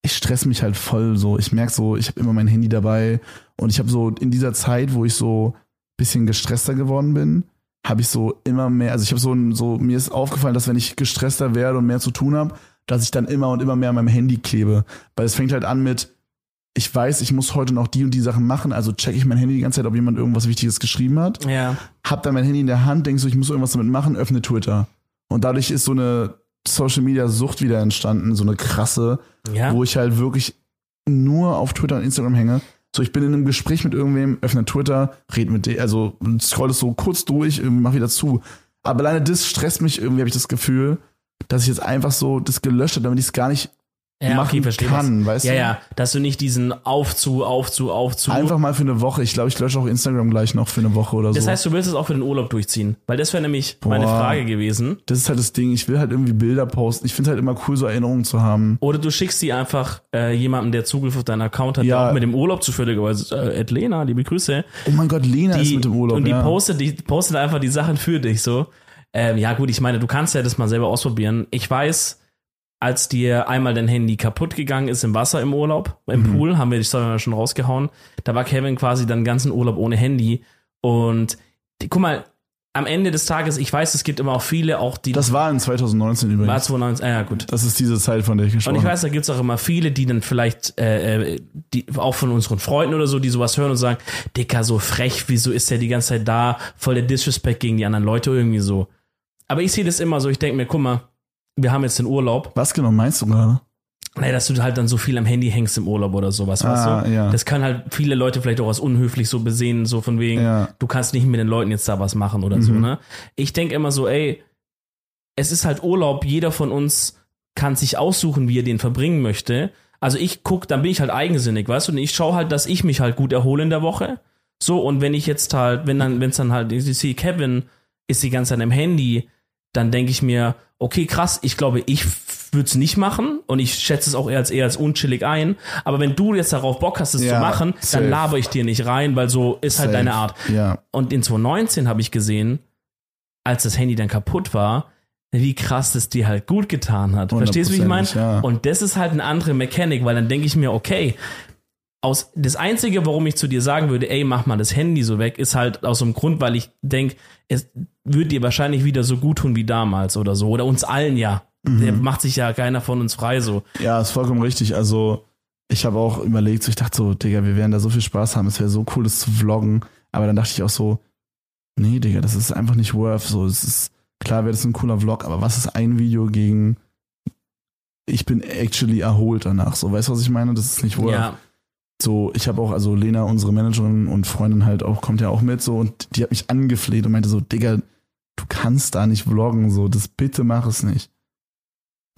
ich stress mich halt voll so. Ich merke so, ich habe immer mein Handy dabei und ich habe so in dieser Zeit, wo ich so bisschen gestresster geworden bin, habe ich so immer mehr, also ich habe so, so, mir ist aufgefallen, dass wenn ich gestresster werde und mehr zu tun habe, dass ich dann immer und immer mehr an meinem Handy klebe. Weil es fängt halt an mit, ich weiß, ich muss heute noch die und die Sachen machen, also checke ich mein Handy die ganze Zeit, ob jemand irgendwas Wichtiges geschrieben hat. Ja. Hab dann mein Handy in der Hand, denk so, ich muss irgendwas damit machen, öffne Twitter. Und dadurch ist so eine Social Media Sucht wieder entstanden, so eine krasse, ja. wo ich halt wirklich nur auf Twitter und Instagram hänge. So, ich bin in einem Gespräch mit irgendwem, öffne Twitter, red mit dir, also scroll es so kurz durch, mach wieder zu. Aber alleine das stresst mich irgendwie, habe ich das Gefühl, dass ich jetzt einfach so das gelöscht habe, damit ich es gar nicht ja, machen okay, kann, weißt ja, du? Ja, ja, dass du nicht diesen Aufzu, Aufzu, Aufzu. Einfach mal für eine Woche. Ich glaube, ich lösche auch Instagram gleich noch für eine Woche oder das so. Das heißt, du willst es auch für den Urlaub durchziehen? Weil das wäre nämlich Boah, meine Frage gewesen. Das ist halt das Ding. Ich will halt irgendwie Bilder posten. Ich finde halt immer cool, so Erinnerungen zu haben. Oder du schickst die einfach äh, jemandem, der Zugriff auf deinen Account hat, ja. der auch mit dem Urlaub zufälligerweise, äh, Ed Lena, liebe Grüße. Oh mein Gott, Lena die, ist mit dem Urlaub. Und die ja. postet, die postet einfach die Sachen für dich so. Ähm, ja, gut, ich meine, du kannst ja das mal selber ausprobieren. Ich weiß, als dir einmal dein Handy kaputt gegangen ist im Wasser im Urlaub, im mhm. Pool, haben wir die Story schon rausgehauen. Da war Kevin quasi dann ganzen Urlaub ohne Handy. Und die, guck mal, am Ende des Tages, ich weiß, es gibt immer auch viele, auch die. Das war in 2019 übrigens. War 2019, ah, ja, gut. Das ist diese Zeit, von der ich gesprochen habe. Und ich weiß, da gibt es auch immer viele, die dann vielleicht, äh, äh, die, auch von unseren Freunden oder so, die sowas hören und sagen, Dicker, so frech, wieso ist der die ganze Zeit da? Voll der Disrespect gegen die anderen Leute irgendwie so. Aber ich sehe das immer so, ich denke mir, guck mal, wir haben jetzt den Urlaub. Was genau meinst du gerade? Naja, dass du halt dann so viel am Handy hängst im Urlaub oder sowas, ah, weißt du? Ja. Das können halt viele Leute vielleicht auch als unhöflich so besehen, so von wegen, ja. du kannst nicht mit den Leuten jetzt da was machen oder mhm. so, ne? Ich denke immer so, ey, es ist halt Urlaub, jeder von uns kann sich aussuchen, wie er den verbringen möchte. Also ich guck, dann bin ich halt eigensinnig, weißt du? Und ich schaue halt, dass ich mich halt gut erhole in der Woche. So, und wenn ich jetzt halt, wenn dann, wenn es dann halt, ich sehe, Kevin ist die ganze Zeit am Handy, dann denke ich mir, okay, krass, ich glaube, ich würde es nicht machen und ich schätze es auch eher als eher als unchillig ein. Aber wenn du jetzt darauf Bock hast, es ja, zu machen, safe. dann laber ich dir nicht rein, weil so ist halt safe. deine Art. Ja. Und in 2019 habe ich gesehen, als das Handy dann kaputt war, wie krass das dir halt gut getan hat. Verstehst du, wie ich meine? Ja. Und das ist halt eine andere Mechanik, weil dann denke ich mir, okay, aus das Einzige, warum ich zu dir sagen würde, ey, mach mal das Handy so weg, ist halt aus dem Grund, weil ich denke, es würde dir wahrscheinlich wieder so gut tun wie damals oder so. Oder uns allen ja. Mhm. Der macht sich ja keiner von uns frei so. Ja, ist vollkommen richtig. Also, ich habe auch überlegt, so, ich dachte so, Digga, wir werden da so viel Spaß haben, es wäre so cool, das zu vloggen. Aber dann dachte ich auch so, nee, Digga, das ist einfach nicht worth. So, es ist, klar wäre das ein cooler Vlog, aber was ist ein Video gegen ich bin actually erholt danach. So, weißt du, was ich meine? Das ist nicht worth. Ja, So, ich habe auch, also Lena, unsere Managerin und Freundin halt auch, kommt ja auch mit so und die hat mich angefleht und meinte so, Digga, du kannst da nicht vloggen, so, das bitte mach es nicht.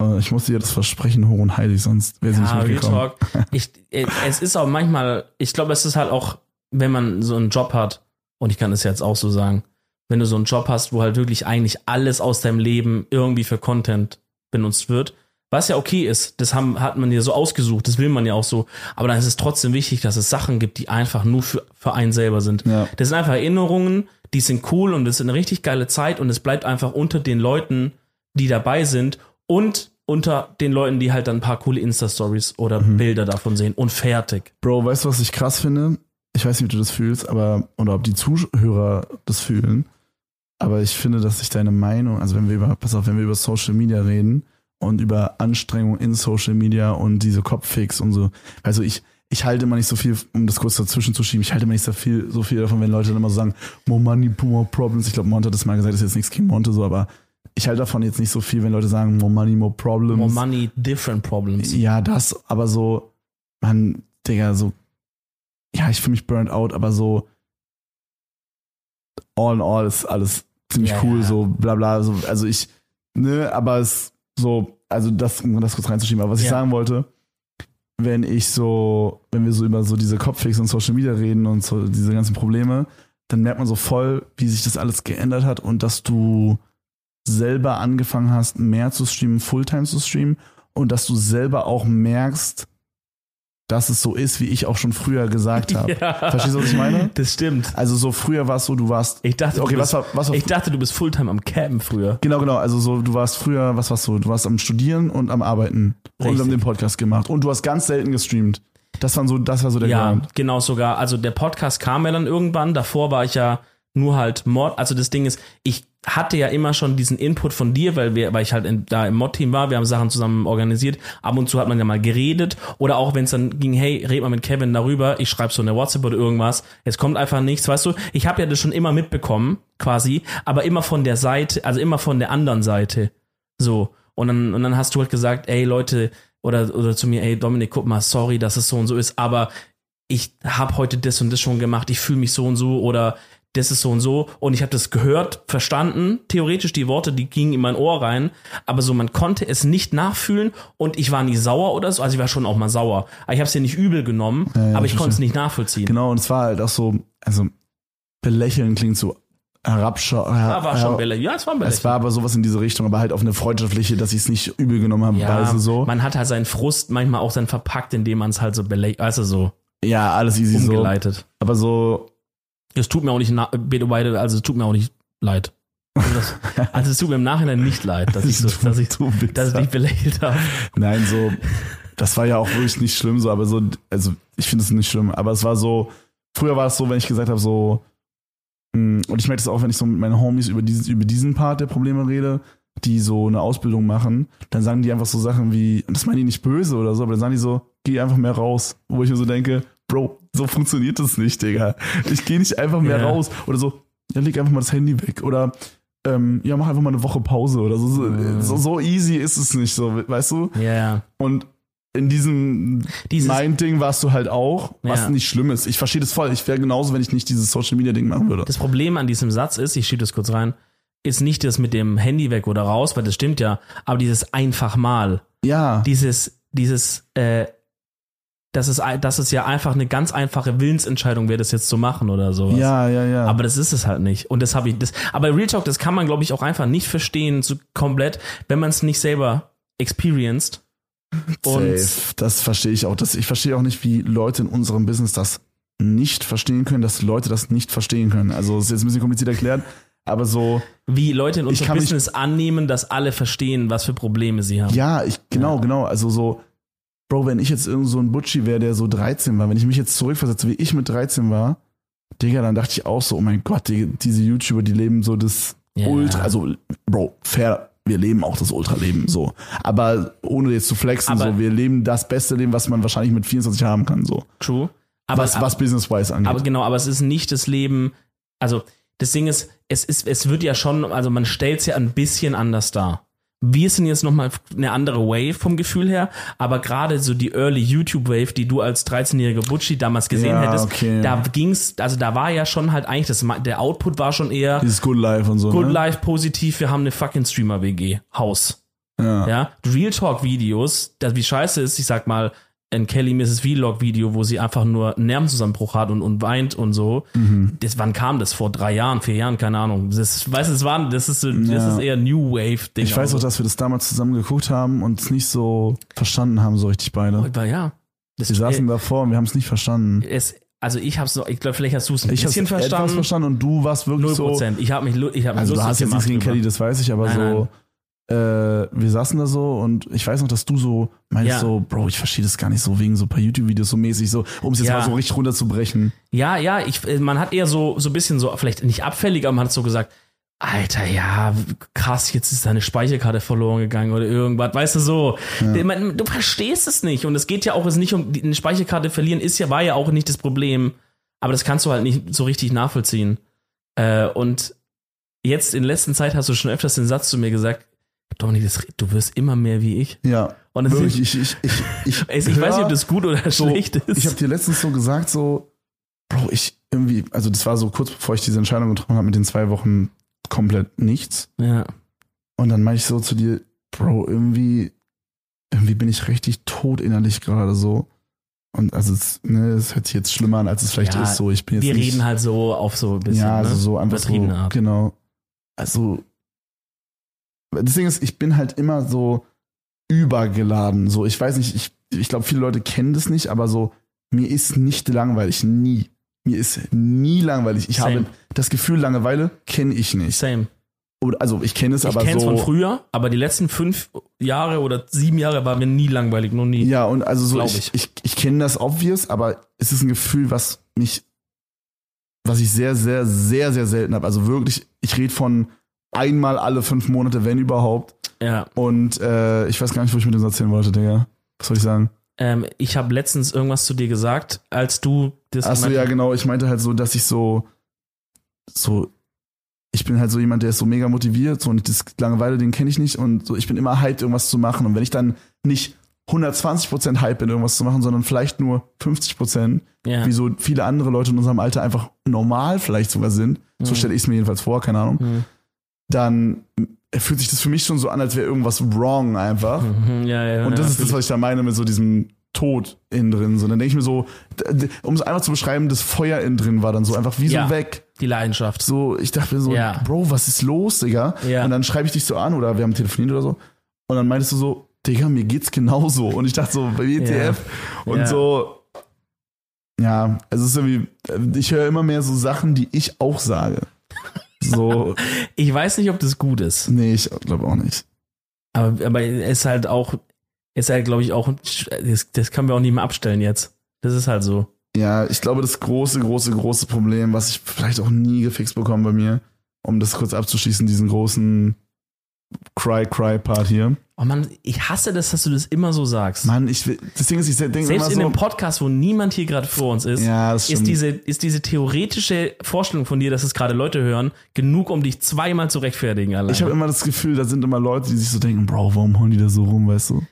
Äh, Ich musste ihr das versprechen, hoch und heilig, sonst wäre sie ja nicht mitgekommen. Talk. Ich, äh, es ist auch manchmal, ich glaube, es ist halt auch, wenn man so einen Job hat, und ich kann es jetzt auch so sagen, wenn du so einen Job hast, wo halt wirklich eigentlich alles aus deinem Leben irgendwie für Content benutzt wird, was ja okay ist, das haben, hat man ja so ausgesucht, das will man ja auch so, aber dann ist es trotzdem wichtig, dass es Sachen gibt, die einfach nur für, für einen selber sind. Ja. Das sind einfach Erinnerungen, die sind cool und das ist eine richtig geile Zeit und es bleibt einfach unter den Leuten, die dabei sind und unter den Leuten, die halt dann ein paar coole Insta-Stories oder Mhm. Bilder davon sehen und fertig. Bro, weißt du, was ich krass finde? Ich weiß nicht, wie du das fühlst, aber, oder ob die Zuhörer das fühlen, aber ich finde, dass sich deine Meinung, also wenn wir über, pass auf, wenn wir über Social Media reden und über Anstrengung in Social Media und diese Kopffix und so, also ich, ich halte immer nicht so viel, um das kurz dazwischen zu schieben, ich halte immer nicht so viel, so viel davon, wenn Leute dann immer so sagen, more money, more problems. Ich glaube, Monte hat das mal gesagt, das ist jetzt nichts gegen Monte so, aber ich halte davon jetzt nicht so viel, wenn Leute sagen, more money, more problems. More money, different problems. Ja, das, aber so, man, Digga, so, ja, ich fühle mich burnt out, aber so, all in all ist alles ziemlich Ja, cool, ja. so, bla, bla, so, also ich, ne, aber es, so, also das, um das kurz reinzuschieben, aber was ich Ja. sagen wollte, wenn ich so, wenn wir so über so diese Kopffix und Social Media reden und so diese ganzen Probleme, dann merkt man so voll, wie sich das alles geändert hat und dass du selber angefangen hast, mehr zu streamen, Fulltime zu streamen und dass du selber auch merkst, dass es so ist, wie ich auch schon früher gesagt habe. *laughs* Ja. Verstehst du, was ich meine? Das stimmt. Also so früher war es so, du warst. Ich dachte, Okay, du was bist, war, was war ich dachte, du bist Fulltime am Campen früher. Genau, genau. Also so, du warst früher, was warst du? Du warst am Studieren und am Arbeiten und Richtig. haben den Podcast gemacht. Und du hast ganz selten gestreamt. Das war so, das war so der Ja, Ground. genau sogar. Also der Podcast kam ja dann irgendwann. Davor war ich ja nur halt Mod. Also das Ding ist, ich hatte ja immer schon diesen Input von dir, weil wir, weil ich halt in, da im Mod-Team war. Wir haben Sachen zusammen organisiert. Ab und zu hat man ja mal geredet. Oder auch wenn es dann ging, hey, red mal mit Kevin darüber. Ich schreibe so eine WhatsApp oder irgendwas. Es kommt einfach nichts, weißt du. Ich habe ja das schon immer mitbekommen, quasi, aber immer von der Seite, also immer von der anderen Seite. So. Und dann, und dann hast du halt gesagt, ey Leute, oder, oder zu mir, ey Dominik, guck mal, sorry, dass es so und so ist, aber ich habe heute das und das schon gemacht, ich fühle mich so und so oder das ist so und so und ich habe das gehört, verstanden, theoretisch die Worte, die gingen in mein Ohr rein, aber so man konnte es nicht nachfühlen und ich war nie sauer oder so, also ich war schon auch mal sauer, aber ich habe es dir nicht übel genommen, ja, aber ich konnte es nicht nachvollziehen. Genau, und es war halt auch so, also belächeln klingt so herabschau. Ja, war schon Bälle. Ja, es war ein Bälle. Es war aber sowas in diese Richtung, aber halt auf eine freundschaftliche, dass ich es nicht übel genommen habe, ja, so. man hat halt seinen Frust manchmal auch dann verpackt, indem man es halt so belächelt, also so Ja, alles easy so. umgeleitet. Aber so, Es tut mir auch nicht, beide, also es tut mir auch nicht leid. Also, das, *laughs* also es tut mir im Nachhinein nicht leid, dass ich, so, dass ich, dass ich dich belächelt habe. Nein, so, das war ja auch wirklich nicht schlimm, so, aber so, also ich finde es nicht schlimm, aber es war so, früher war es so, wenn ich gesagt habe, so, mh, und ich merke das auch, wenn ich so mit meinen Homies über, dieses, über diesen Part der Probleme rede, die so eine Ausbildung machen, dann sagen die einfach so Sachen wie, und das meinen die nicht böse oder so, aber dann sagen die so, geh einfach mehr raus, wo ich mir so denke, Bro, so funktioniert das nicht, Digga. Ich gehe nicht einfach mehr Ja. raus oder so, ja, leg einfach mal das Handy weg oder ähm, ja, mach einfach mal eine Woche Pause oder so. So, so, so easy ist es nicht, so, weißt du? Ja, ja. Und in diesem Dieses, Mind-Ding warst du halt auch, was Ja. nicht schlimm ist. Ich verstehe das voll. Ich wäre genauso, wenn ich nicht dieses Social-Media-Ding machen würde. das Problem an diesem Satz ist, ich schiebe das kurz rein, ist nicht das mit dem Handy weg oder raus, weil das stimmt ja, aber dieses einfach mal, Ja, dieses, dieses, äh, das ist, ein- das ist ja einfach eine ganz einfache Willensentscheidung, wer das jetzt zu machen oder sowas. ja, ja, ja. Aber das ist es halt nicht. Und das habe ich, das, aber Real Talk, das kann man, glaube ich, auch einfach nicht verstehen, so komplett, wenn man es nicht selber experienced. Und Safe. Das verstehe ich auch. Das, ich verstehe auch nicht, wie Leute in unserem Business das nicht verstehen können, dass Leute das nicht verstehen können. Also, es ist jetzt ein bisschen kompliziert erklärt, Aber so, Wie Leute in unserem Business annehmen, dass alle verstehen, was für Probleme sie haben. ja, ich, genau, genau. Also so, Bro, wenn ich jetzt irgend so ein Butchi wäre, der so 13 war, wenn ich mich jetzt zurückversetze, wie ich mit 13 war, Digga, dann dachte ich auch so, oh mein Gott, die, diese YouTuber, die leben so das Ja. Ultra, also, Bro, fair, wir leben auch das Ultraleben, so. Aber ohne jetzt zu flexen, Aber- so, wir leben das beste Leben, was man wahrscheinlich mit 24 haben kann, so. True. Aber, was, was Business-wise angeht. aber genau, aber es ist nicht das Leben, also das Ding ist, es ist, es wird ja schon, also man stellt es ja ein bisschen anders dar. Wir sind jetzt nochmal eine andere Wave vom Gefühl her, aber gerade so die Early YouTube-Wave, die du als 13-jähriger Butchi damals gesehen Ja, hättest, okay. da ging's, also da war ja schon halt eigentlich, das, der Output war schon eher Dieses Good Life und so. Good ne? Life positiv, wir haben eine fucking Streamer-WG, Haus. Ja. Ja, Real Talk Videos, das wie scheiße ist, ich sag mal, ein Kelly Mrs. Vlog Video, wo sie einfach nur einen Nervenzusammenbruch hat und, und weint und so. Mhm. Das, wann kam das? Vor drei Jahren, vier Jahren, keine Ahnung. Das, weißt du, das war, das ist, das Ja. ist eher New Wave Ding. Ich weiß auch, dass wir das damals zusammen geguckt haben und es nicht so verstanden haben, so richtig beide. Aber ja. Das, Wir saßen davor und wir haben es nicht verstanden. es, also ich hab's noch, ich glaube, vielleicht hast du es ein Ich habe bisschen verstanden. verstanden und du warst wirklich Null so. Prozent. Ich habe mich, ich hab mich Also du hast jetzt nichts gegen. Kelly, das weiß ich, aber Nein, so. Äh, wir saßen da so und ich weiß noch, dass du so meinst Ja. so, Bro, ich verstehe das gar nicht so wegen so ein paar YouTube-Videos so mäßig, so, um es jetzt Ja. mal so richtig runterzubrechen. Ja, ja, ich, äh, man hat eher so, so ein bisschen so, vielleicht nicht abfällig, aber man hat so gesagt, Alter, ja, krass, jetzt ist deine Speicherkarte verloren gegangen oder irgendwas, weißt du so. Man, du verstehst es nicht und es geht ja auch es nicht um die eine Speicherkarte verlieren, ist ja, war ja auch nicht das Problem, aber das kannst du halt nicht so richtig nachvollziehen. Äh, und jetzt in letzter Zeit hast du schon öfters den Satz zu mir gesagt, Dominik, das, du wirst immer mehr wie ich. Ja. Und Wirklich, ist, ich, ich, ich, ich, *laughs* ich, weiß nicht, ob das gut oder so, schlecht ist. Ich habe dir letztens so gesagt, so, Bro, ich irgendwie, also das war so kurz bevor ich diese Entscheidung getroffen habe mit den zwei Wochen komplett nichts. ja. Und dann meinte ich so zu dir, Bro, irgendwie, irgendwie bin ich richtig tot innerlich gerade so. Und also es, ne, es hört sich jetzt schlimmer an, als es vielleicht Ja, ist. So, ich bin jetzt Wir nicht, reden halt so auf so ein bisschen. ja, also ne? so einfach so, Art. genau. Also das Ding ist, ich bin halt immer so übergeladen. So, ich weiß nicht, ich, ich glaube, viele Leute kennen das nicht, aber so, mir ist nicht langweilig, nie. Mir ist nie langweilig. Ich Same. habe das Gefühl, Langeweile kenne ich nicht. Same. Also ich kenne es Ich aber kenne es so. von früher, aber die letzten fünf Jahre oder sieben Jahre war mir nie langweilig, noch nie. Ja, und also so, Glaub ich, ich, ich kenne das obvious, aber es ist ein Gefühl, was mich, was ich sehr, sehr, sehr, sehr selten habe. Also wirklich, ich rede von einmal alle fünf Monate, wenn überhaupt. Ja. Und äh, ich weiß gar nicht, wo ich mit dem erzählen wollte, Digga. Was soll ich sagen? Ähm, ich habe letztens irgendwas zu dir gesagt, als du das Achso, ja, genau. Ich meinte halt so, dass ich so, so, ich bin halt so jemand, der ist so mega motiviert, so und das Langeweile, den kenne ich nicht und so, ich bin immer hyped, irgendwas zu machen. Und wenn ich dann nicht 120% hyped bin, irgendwas zu machen, sondern vielleicht nur 50%, ja. wie so viele andere Leute in unserem Alter einfach normal vielleicht sogar sind, so Mhm. stelle ich es mir jedenfalls vor, keine Ahnung, Mhm. Dann fühlt sich das für mich schon so an, als wäre irgendwas wrong einfach. Mhm, ja, ja, Und das ja, ist das, was ich da meine mit so diesem Tod innen drin. So, dann denke ich mir so, um es einfach zu beschreiben, das Feuer innen drin war dann so einfach wie Ja. so weg. die Leidenschaft. So, ich dachte mir so, Ja. Bro, was ist los, Digga? Ja. Und dann schreibe ich dich so an oder wir haben telefoniert oder so. Und dann meintest du so, Digga, mir geht's genauso. Und ich dachte so, WTF. Und Ja. so, ja, also es ist irgendwie, ich höre immer mehr so Sachen, die ich auch sage. So, *laughs* Ich weiß nicht, ob das gut ist, nee, ich glaube auch nicht. aber, aber es ist halt auch, ist halt, glaube ich, auch, das, das können wir auch nicht mehr abstellen jetzt. Das ist halt so. Ja, ich glaube, das große, große, große Problem, was ich vielleicht auch nie gefixt bekomme bei mir, um das kurz abzuschließen, diesen großen Cry-Cry-Part hier. Oh Mann, ich hasse das, dass du das immer so sagst. Mann, ich will, das Ding ist, ich denke Selbst in so, einem Podcast, wo niemand hier gerade vor uns ist, ja, ist diese, ist diese theoretische Vorstellung von dir, dass es gerade Leute hören, genug, um dich zweimal zu rechtfertigen allein. ich habe immer das Gefühl, da sind immer Leute, die sich so denken, Bro, warum hauen die da so rum, weißt du?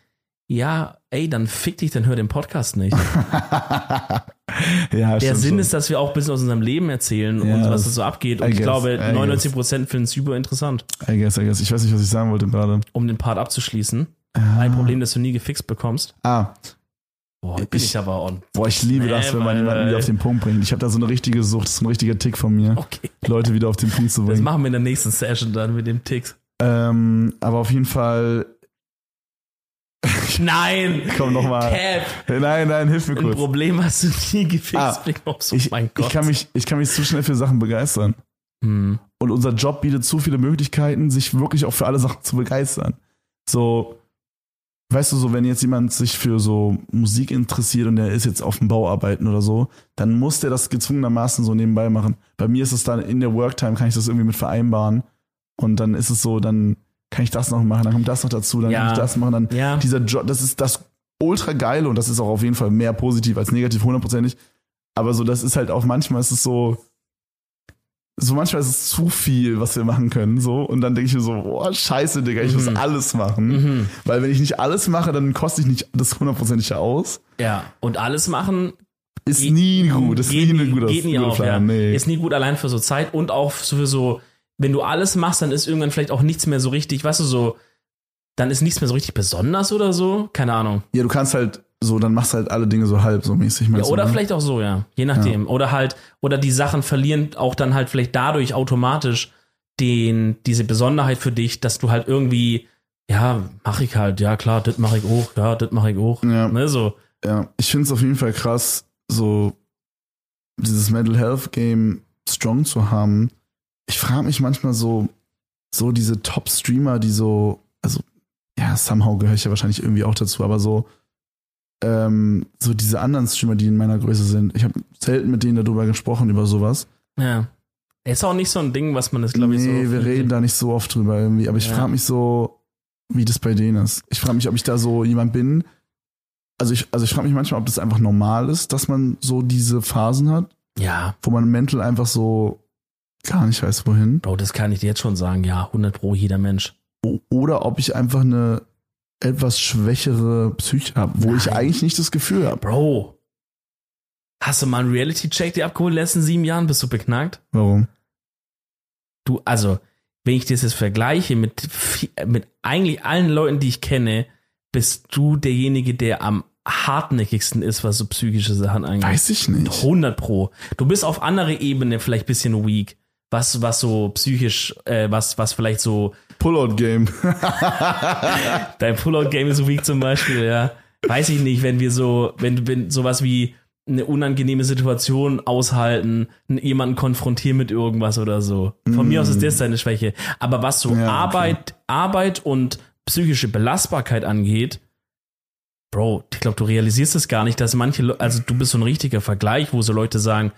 Ja, ey, dann fick dich, dann hör den Podcast nicht. *laughs* ja, Der Sinn schon. ist, dass wir auch ein bisschen aus unserem Leben erzählen Ja, und was das- da so abgeht. Und ich guess, glaube, I guess. 99% finden es super interessant. I guess, I guess. Ich weiß nicht, was ich sagen wollte gerade. Um den Part abzuschließen. Ah. Ein Problem, das du nie gefixt bekommst. Ah, Boah, bin ich, Ich- aber on. boah, ich liebe das, wenn man jemanden wieder auf den Punkt bringt. Ich habe da so eine richtige Sucht, das ist ein richtiger Tick von mir, Okay. Leute wieder auf den Punkt zu Das bringen. machen wir in der nächsten Session dann mit dem Ticks. Ähm, aber auf jeden Fall, *laughs* Nein! komm nochmal. Nein, nein, hilf mir Ein kurz. Problem hast du nie gefixt Ah. Oh Ich, mein Gott. ich, kann mich, ich kann mich zu schnell für Sachen begeistern. hm. und unser Job bietet zu viele Möglichkeiten, sich wirklich auch für alle Sachen zu begeistern. So, weißt du, so, wenn jetzt jemand sich für so Musik interessiert und der ist jetzt auf dem Bauarbeiten oder so, dann muss der das gezwungenermaßen so nebenbei machen. Bei mir ist es dann in der Worktime, kann ich das irgendwie mit vereinbaren. Und dann ist es so, dann kann ich das noch machen, dann kommt das noch dazu, dann Ja. kann ich das machen, dann Ja. dieser Job, das ist das ultra geile und das ist auch auf jeden Fall mehr positiv als negativ, hundertprozentig. Aber so, das ist halt auch manchmal ist es so, so manchmal ist es zu viel, was wir machen können, so. Und dann denke ich mir so, boah, scheiße, Digga, ich muss alles machen. Mhm. Weil wenn ich nicht alles mache, dann koste ich nicht das hundertprozentige aus. Ja. Und alles machen Ist nie gut, ist geht nie nie, ein guter, geht nie guter auf, ja. Plan. Nee. Ist nie gut allein für so Zeit und auch für so, wenn du alles machst, dann ist irgendwann vielleicht auch nichts mehr so richtig, weißt du, so, dann ist nichts mehr so richtig besonders oder so. Keine Ahnung. Ja, du kannst halt so, dann machst du halt alle Dinge so halb, so mäßig. Ja, meinst du, oder ne? vielleicht auch so, ja. Je nachdem. Oder halt, oder die Sachen verlieren auch dann halt vielleicht dadurch automatisch den, diese Besonderheit für dich, dass du halt irgendwie, ja, mach ich halt, ja klar, das mache ich auch, ja, das mache ich auch. Ja. Ne, so. Ja, ich finde es auf jeden Fall krass, so dieses Mental Health Game strong zu haben. Ich frage mich manchmal so, so diese Top-Streamer, die so, also, ja, somehow gehöre ich ja wahrscheinlich irgendwie auch dazu, aber so, ähm, so diese anderen Streamer, die in meiner Größe sind. Ich habe selten mit denen darüber gesprochen, über sowas. Ja. Ist auch nicht so ein Ding, was man das, glaube ich, so. nee, wir reden da nicht so oft drüber irgendwie, aber ich Ja. frage mich so, wie das bei denen ist. Ich frage mich, ob ich da so jemand bin. Also ich, also ich frage mich manchmal, ob das einfach normal ist, dass man so diese Phasen hat, Ja, wo man mental einfach so gar nicht weiß, wohin. Bro, das kann ich dir jetzt schon sagen. Ja, 100 pro jeder Mensch. Oder ob ich einfach eine etwas schwächere Psyche habe, wo ich Nein. eigentlich nicht das Gefühl habe. Bro. Hast du mal einen Reality-Check dir abgeholt in den letzten sieben Jahren? Bist du beknackt? Warum? Du, also, wenn ich das jetzt vergleiche mit, mit eigentlich allen Leuten, die ich kenne, bist du derjenige, der am hartnäckigsten ist, was so psychische Sachen angeht. Weiß ich nicht. 100 pro. Du bist auf andere Ebene vielleicht bisschen weak. Was, was so psychisch, äh, was, was vielleicht so, Pullout-Game. *laughs* dein Pullout-Game ist weak zum Beispiel, ja. Weiß ich nicht, wenn wir so, wenn, wenn sowas wie eine unangenehme Situation aushalten, jemanden konfrontieren mit irgendwas oder so. Von mir aus ist das deine Schwäche. Aber was so Ja, okay. Arbeit, Arbeit und psychische Belastbarkeit angeht, Bro, ich glaube, du realisierst es gar nicht, dass manche, Le also du bist so ein richtiger Vergleich, wo so Leute sagen,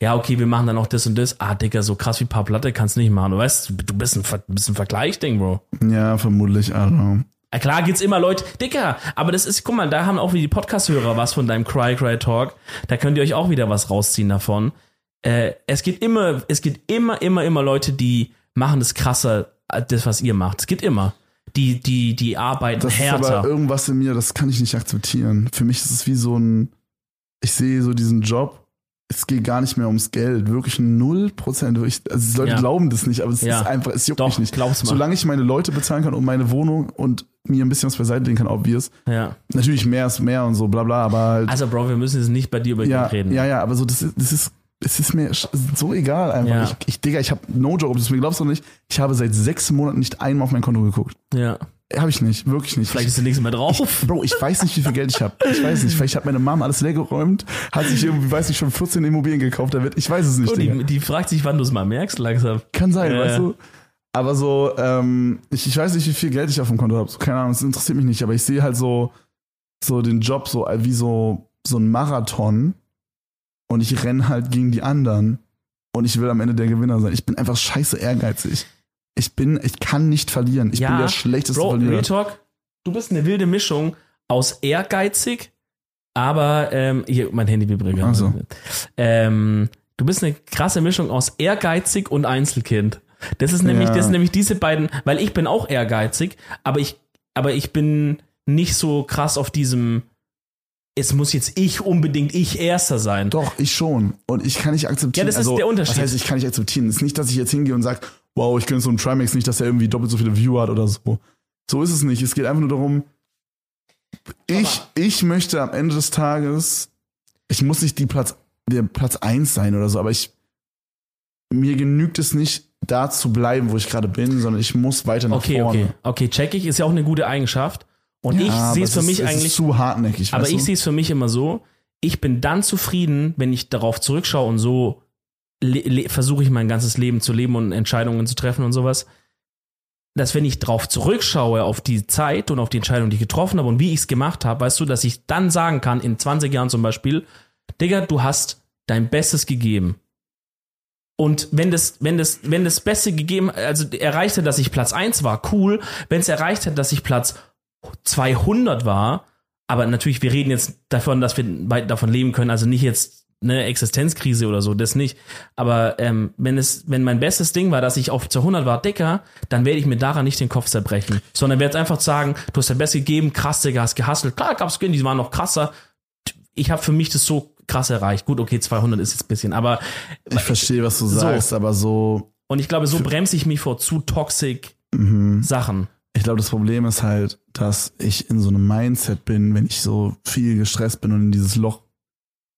ja, okay, wir machen dann auch das und das. Ah, Digga, so krass wie paar Platte kannst du nicht machen. Du weißt, du bist ein, bist ein Vergleich-Ding, Bro. ja, vermutlich. Ja, klar gibt's immer Leute, Dicker, aber das ist, guck mal, da haben auch wie die Podcast-Hörer was von deinem Cry Cry Talk. Da könnt ihr euch auch wieder was rausziehen davon. Äh, es gibt immer, es gibt immer, immer, immer Leute, die machen das krasser, als das, was ihr macht. Es gibt immer. Die, die, die arbeiten Das ist härter. aber irgendwas in mir, das kann ich nicht akzeptieren. Für mich ist es wie so ein, ich sehe so diesen Job, es geht gar nicht mehr ums Geld, wirklich null Prozent. Also die Leute Ja. glauben das nicht, aber es Ja. ist einfach, es juckt Doch, mich nicht. glaub's mal. Solange ich meine Leute bezahlen kann und meine Wohnung und mir ein bisschen was beiseite legen kann, obvious. ja. Natürlich mehr ist mehr und so, bla bla, aber halt, Also, Bro, wir müssen jetzt nicht bei dir über ja, Geld reden. ja, ja, aber so, das ist, das ist, es ist mir so egal einfach. Ja. Ich, ich, Digga, ich habe no joke, ob du es mir glaubst oder nicht, ich habe seit sechs Monaten nicht einmal auf mein Konto geguckt. ja. Habe ich nicht, wirklich nicht. Vielleicht ist der nächste Mal drauf. Bro, ich weiß nicht, wie viel Geld ich habe. Ich weiß nicht. Vielleicht hat meine Mom alles leergeräumt, hat sich irgendwie, weiß ich schon 14 Immobilien gekauft. Da wird, ich weiß es nicht. Oh, die, die fragt sich, wann du es mal merkst, langsam. Kann sein, Ja, weißt ja. du? Aber so, ähm, ich, ich weiß nicht, wie viel Geld ich auf dem Konto habe. So, keine Ahnung, das interessiert mich nicht. Aber ich sehe halt so, so den Job so wie so, so ein Marathon. Und ich renn halt gegen die anderen. Und ich will am Ende der Gewinner sein. Ich bin einfach scheiße ehrgeizig. Ich bin, ich kann nicht verlieren. Ich Ja, bin der schlechteste Bro, Verlierer. Real Talk, du bist eine wilde Mischung aus ehrgeizig, aber, ähm, hier, mein Handy vibriert gerade. Ach so. Ähm, du bist eine krasse Mischung aus ehrgeizig und Einzelkind. Das ist nämlich, Ja. das sind nämlich diese beiden, weil ich bin auch ehrgeizig, aber ich, aber ich bin nicht so krass auf diesem, es muss jetzt ich unbedingt ich Erster sein. Doch, ich schon. Und ich kann nicht akzeptieren. Ja, das ist der Unterschied. Was heißt, ich kann nicht akzeptieren? Es ist nicht, dass ich jetzt hingehe und sage, wow, ich gönne so einen Trimax nicht, dass er irgendwie doppelt so viele Viewer hat oder so. So ist es nicht. Es geht einfach nur darum, ich, ich möchte am Ende des Tages, ich muss nicht die Platz, der Platz eins sein oder so, aber ich, mir genügt es nicht, da zu bleiben, wo ich gerade bin, sondern ich muss weiter nach Okay, vorne. okay, okay, check ich, ist ja auch eine gute Eigenschaft. Und ich Ja, sehe aber es für ist- mich es eigentlich Ist zu hartnäckig. Aber ich sehe es für mich immer so, ich bin dann zufrieden, wenn ich darauf zurückschaue und so versuche ich mein ganzes Leben zu leben und Entscheidungen zu treffen und sowas, dass wenn ich drauf zurückschaue auf die Zeit und auf die Entscheidung, die ich getroffen habe und wie ich es gemacht habe, weißt du, dass ich dann sagen kann, in 20 Jahren zum Beispiel, Digga, du hast dein Bestes gegeben. Und wenn das, wenn das, wenn das Beste gegeben, also erreicht hat, dass ich Platz 1 war, cool. Wenn es erreicht hat, dass ich Platz 200 war, aber natürlich, wir reden jetzt davon, dass wir davon leben können, also nicht jetzt eine Existenzkrise oder so, das nicht. Aber ähm, wenn es, wenn mein bestes Ding war, dass ich auf zu 100 war dicker, dann werde ich mir daran nicht den Kopf zerbrechen, sondern werde einfach sagen, du hast dein Bestes gegeben, krass, Digga, hast gehasselt. Klar, gab's Skin, die waren noch krasser. Ich habe für mich das so krass erreicht. Gut, okay, 200 ist jetzt ein bisschen, aber ich verstehe, was du so. sagst, aber so. Und ich glaube, so bremse ich mich vor zu toxic mhm. Sachen. Ich glaube, das Problem ist halt, dass ich in so einem Mindset bin, wenn ich so viel gestresst bin und in dieses Loch,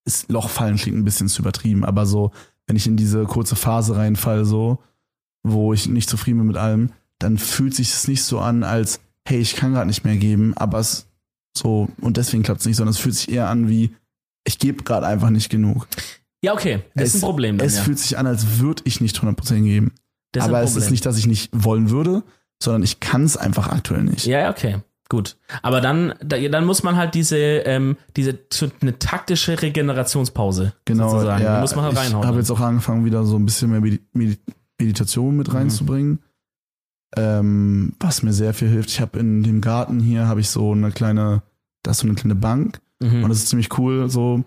ist Loch fallen klingt ein bisschen zu übertrieben, aber so, wenn ich in diese kurze Phase reinfall, so, wo ich nicht zufrieden bin mit allem, dann fühlt sich es nicht so an, als, hey, ich kann gerade nicht mehr geben, aber es so, und deswegen klappt es nicht, sondern es fühlt sich eher an wie, ich gebe gerade einfach nicht genug. Ja, okay, das es, ist ein Problem. Dann, es ja. fühlt sich an, als würde ich nicht 100% geben. aber es ist nicht, dass ich nicht wollen würde, sondern ich kann es einfach aktuell nicht. Ja, okay. Gut. Aber dann, dann muss man halt diese, ähm, diese eine taktische Regenerationspause genau, sozusagen. Ja, muss man halt reinhauen. Ich habe jetzt auch angefangen, wieder so ein bisschen mehr Meditation mit mhm. reinzubringen. Mhm. Ähm, was mir sehr viel hilft. Ich habe in dem Garten hier habe ich so eine kleine, da ist so eine kleine Bank mhm. und das ist ziemlich cool. So,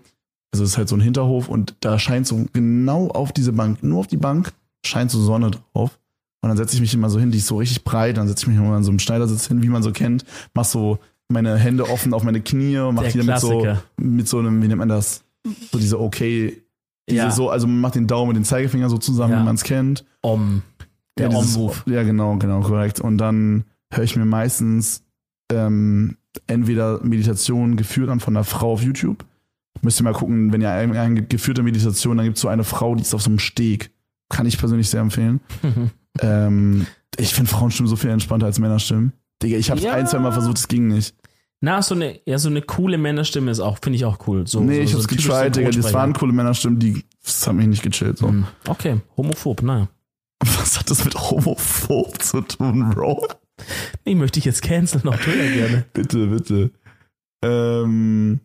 also es ist halt so ein Hinterhof und da scheint so genau auf diese Bank, nur auf die Bank scheint so Sonne drauf. Und dann setze ich mich immer so hin, die ist so richtig breit, dann setze ich mich immer an so einem Schneidersitz hin, wie man so kennt, mach so meine Hände offen auf meine Knie und mach die damit so mit so einem, wie nennt man das? So diese okay, diese ja. so, also man macht den Daumen und den Zeigefinger so zusammen, ja. wie man es kennt. Om. Der ja, Om-Move. Ja, genau, genau, korrekt. Und dann höre ich mir meistens ähm, entweder Meditation geführt an von einer Frau auf YouTube. Müsst ihr mal gucken, wenn ihr eine, geführte Meditation, dann gibt es so eine Frau, die ist auf so einem Steg. Kann ich persönlich sehr empfehlen. *laughs* Ähm, ich finde Frauenstimmen so viel entspannter als Männerstimmen. Digga, ich habe ja. ein, zwei Mal versucht, es ging nicht. Na, so eine, ja, so eine coole Männerstimme ist auch, finde ich auch cool. So, nee, so, ich hab's so getried, Digga. Das waren coole Männerstimmen, die, das hat mich nicht gechillt, so. Hm, okay, homophob, naja. Was hat das mit homophob zu tun, Bro? Ich möchte dich jetzt canceln auf Twitter gerne. bitte, bitte. Ähm,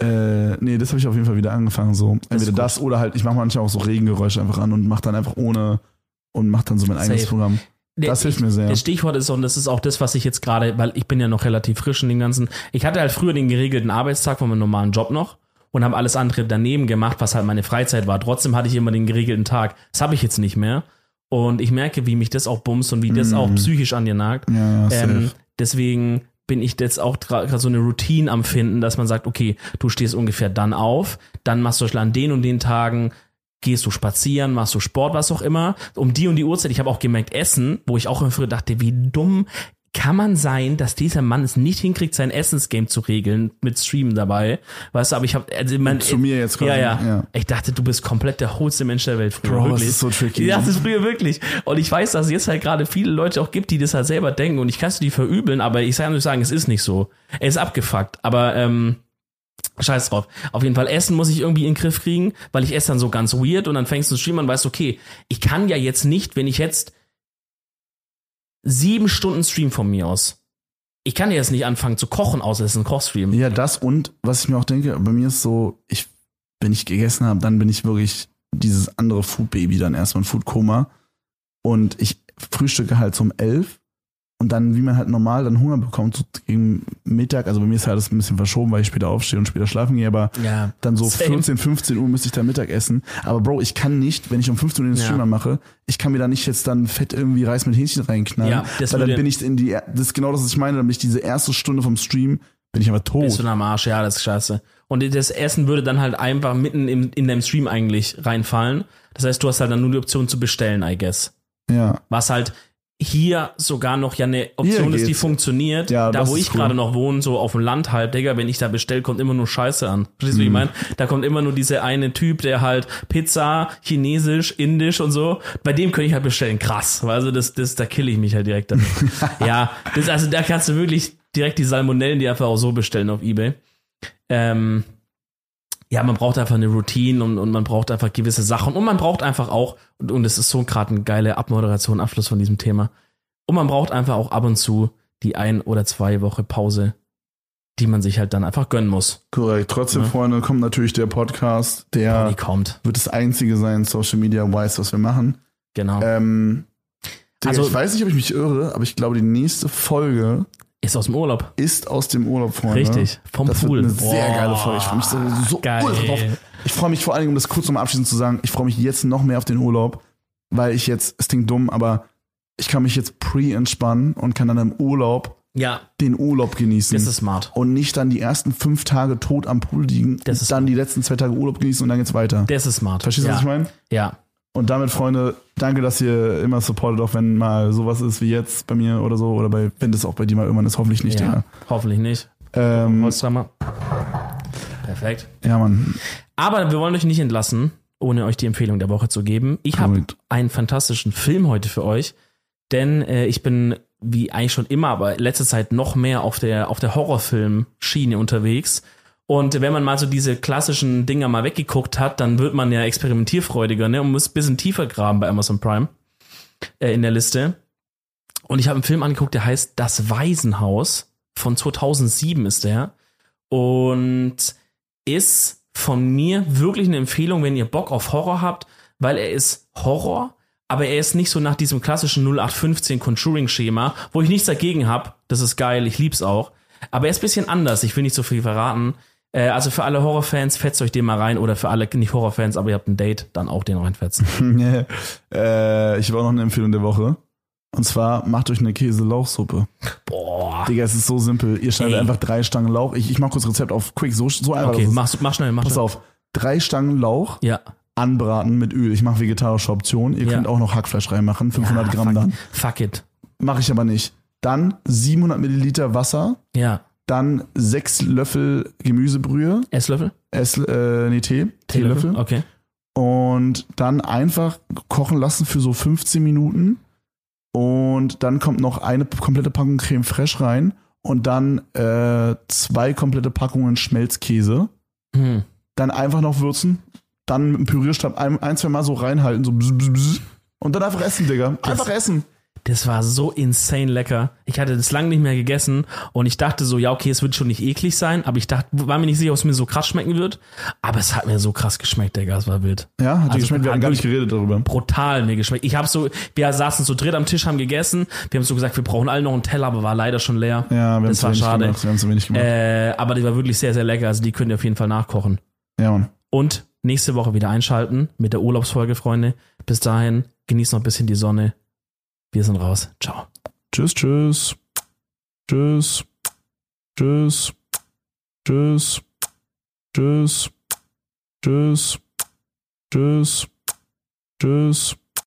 äh, nee, das habe ich auf jeden Fall wieder angefangen, so. Entweder das, das oder halt, ich mache manchmal auch so Regengeräusche einfach an und mache dann einfach ohne und mache dann so mein Safe. eigenes Programm. Das hilft mir sehr. Das Stichwort ist, und das ist auch das, was ich jetzt gerade, weil ich bin ja noch relativ frisch in dem Ganzen. Ich hatte halt früher den geregelten Arbeitstag von meinem normalen Job noch und habe alles andere daneben gemacht, was halt meine Freizeit war. Trotzdem hatte ich immer den geregelten Tag. Das habe ich jetzt nicht mehr. Und ich merke, wie mich das auch bumst und wie das mm. auch psychisch an dir nagt. Ja, ähm, deswegen bin ich jetzt auch gerade so eine Routine am Finden, dass man sagt, okay, du stehst ungefähr dann auf, dann machst du an den und den Tagen gehst du spazieren, machst du Sport, was auch immer, um die und die Uhrzeit. Ich habe auch gemerkt, Essen, wo ich auch immer früher dachte, wie dumm kann man sein, dass dieser Mann es nicht hinkriegt, sein Essensgame zu regeln mit Streamen dabei. Weißt du, aber ich habe also man, zu mir jetzt gerade. Ja, ja, ja, Ich dachte, du bist komplett der holste Mensch der Welt früher. Bro, wirklich. Das ist so tricky. Ja, das ist früher wirklich. Und ich weiß, dass es jetzt halt gerade viele Leute auch gibt, die das halt selber denken und ich kann es die verübeln, aber ich kann nur sagen, es ist nicht so. Er ist abgefuckt, aber ähm, Scheiß drauf. Auf jeden Fall Essen muss ich irgendwie in den Griff kriegen, weil ich esse dann so ganz weird und dann fängst du zu streamen und weißt, okay, ich kann ja jetzt nicht, wenn ich jetzt sieben Stunden stream von mir aus. Ich kann ja jetzt nicht anfangen zu kochen, außer es ist ein Kochstream. Ja, das und was ich mir auch denke, bei mir ist so, ich, wenn ich gegessen habe, dann bin ich wirklich dieses andere Food Baby dann erstmal ein Food Koma und ich frühstücke halt um elf und dann, wie man halt normal dann Hunger bekommt, so gegen Mittag, also bei mir ist halt das ein bisschen verschoben, weil ich später aufstehe und später schlafen gehe, aber ja, dann so same. 14, 15 Uhr müsste ich da Mittag essen. Aber Bro, ich kann nicht, wenn ich um 15 Uhr den Streamer ja. mache, ich kann mir da nicht jetzt dann fett irgendwie Reis mit Hähnchen reinknallen. Ja, das weil dann bin ich in die, das ist genau das, was ich meine, dann bin ich diese erste Stunde vom Stream, bin ich aber tot. Bist du am Arsch, ja, das ist scheiße. Und das Essen würde dann halt einfach mitten im, in deinem Stream eigentlich reinfallen. Das heißt, du hast halt dann nur die Option zu bestellen, I guess. Ja. Was halt, hier sogar noch ja eine Option ist, die funktioniert. Ja, da wo ich cool. gerade noch wohne, so auf dem Land halt, Digga, wenn ich da bestell, kommt immer nur Scheiße an. Verstehst du, mhm. wie ich mhm. meine? Da kommt immer nur diese eine Typ, der halt Pizza, Chinesisch, Indisch und so. Bei dem könnte ich halt bestellen. Krass. Also das, das, da kill ich mich halt direkt damit. *laughs* ja, das, also da kannst du wirklich direkt die Salmonellen, die einfach auch so bestellen auf Ebay. Ähm, ja, man braucht einfach eine Routine und, und man braucht einfach gewisse Sachen und man braucht einfach auch, und, und es ist so gerade eine geile Abmoderation, Abschluss von diesem Thema, und man braucht einfach auch ab und zu die ein oder zwei Woche Pause, die man sich halt dann einfach gönnen muss. Korrekt. Trotzdem, Ja. Freunde, kommt natürlich der Podcast, der kommt. wird das einzige sein, Social Media wise, was wir machen. Genau. Ähm, Also- ich weiß nicht, ob ich mich irre, aber ich glaube, die nächste Folge Ist aus dem Urlaub. ist aus dem Urlaub, Freunde. Richtig. Vom Das Pool. wird eine sehr Boah, geile Folge. Ich freue mich so, so geil. drauf. Ich freue mich vor allen Dingen, um das kurz nochmal abschließend zu sagen, ich freue mich jetzt noch mehr auf den Urlaub, weil ich jetzt, es klingt dumm, aber ich kann mich jetzt pre-entspannen und kann dann im Urlaub Ja, den Urlaub genießen. das ist smart. und nicht dann die ersten fünf Tage tot am Pool liegen, Das ist- dann die letzten zwei Tage Urlaub genießen und dann geht's weiter. Das ist smart. Verstehst du, ja. was ich meine? Ja. Und damit, Freunde, danke, dass ihr immer supportet, auch wenn mal sowas ist wie jetzt bei mir oder so, oder bei, wenn das auch bei dir mal irgendwann ist, hoffentlich nicht, ja. Digga. Hoffentlich nicht. Ähm, Holzhammer. Perfekt. ja, Mann. Aber wir wollen euch nicht entlassen, ohne euch die Empfehlung der Woche zu geben. Ich habe einen fantastischen Film heute für euch, denn äh, ich bin wie eigentlich schon immer, aber letzte Zeit noch mehr auf der auf der Horrorfilm-Schiene unterwegs. Und wenn man mal so diese klassischen Dinger mal weggeguckt hat, dann wird man ja experimentierfreudiger ne, und muss ein bisschen tiefer graben bei Amazon Prime äh, in der Liste. Und ich habe einen Film angeguckt, der heißt Das Waisenhaus von 2007 ist der und ist von mir wirklich eine Empfehlung, wenn ihr Bock auf Horror habt, weil er ist Horror, aber er ist nicht so nach diesem klassischen 0815 Conjuring-Schema, wo ich nichts dagegen habe. Das ist geil, ich lieb's auch. Aber er ist bisschen anders, ich will nicht so viel verraten. Äh, also für alle Horrorfans, fetzt euch den mal rein oder für alle nicht Horrorfans, aber ihr habt ein Date, dann auch den reinfetzen. *laughs* äh, ich habe auch noch eine Empfehlung der Woche. Und zwar macht euch eine Käse-Lauchsuppe. Boah. Digga, es ist so simpel. Ihr schneidet Ey. einfach drei Stangen Lauch. Ich, ich mach kurz Rezept auf Quick, so, so einfach. Okay, mach, mach schnell, mach Pass schnell. auf. Drei Stangen Lauch Ja. anbraten mit Öl. Ich mache vegetarische Option. Ihr Ja. könnt auch noch Hackfleisch reinmachen. 500 Ja, Gramm fuck, dann. Fuck it. Mache ich aber nicht. Dann 700 Milliliter Wasser. Ja. Dann sechs Löffel Gemüsebrühe. Esslöffel? Ess, äh, nee, Tee. Teelöffel. Okay. Und dann einfach kochen lassen für so 15 Minuten. Und dann kommt noch eine komplette Packung Creme Fraiche rein. Und dann äh, zwei komplette Packungen Schmelzkäse. Hm. Dann einfach noch würzen. Dann mit dem Pürierstab ein, ein zwei Mal so reinhalten. So bzz, bzz, bzz. Und dann einfach essen, Digga. Einfach essen. Das war so insane lecker. Ich hatte das lange nicht mehr gegessen und ich dachte so, ja, okay, es wird schon nicht eklig sein, aber ich dachte, war mir nicht sicher, ob es mir so krass schmecken wird. Aber es hat mir so krass geschmeckt, Digga, es war wild. Ja, hat Also, geschmeckt. Wir haben gar nicht geredet darüber. Brutal mir geschmeckt. Ich habe so, wir saßen so dritt am Tisch, haben gegessen. Wir haben so gesagt, wir brauchen alle noch einen Teller, aber war leider schon leer. Ja, wir haben das war schade. gemacht. Wir haben zu wenig gemacht. Äh, aber die war wirklich sehr, sehr lecker. Also die könnt ihr auf jeden Fall nachkochen. ja, Mann. Und nächste Woche wieder einschalten mit der Urlaubsfolge, Freunde. Bis dahin, genießt noch ein bisschen die Sonne. Wir sind raus. Ciao. Tschüss, tschüss. Tschüss. Tschüss. Tschüss. Tschüss. Tschüss. Tschüss. Tschüss.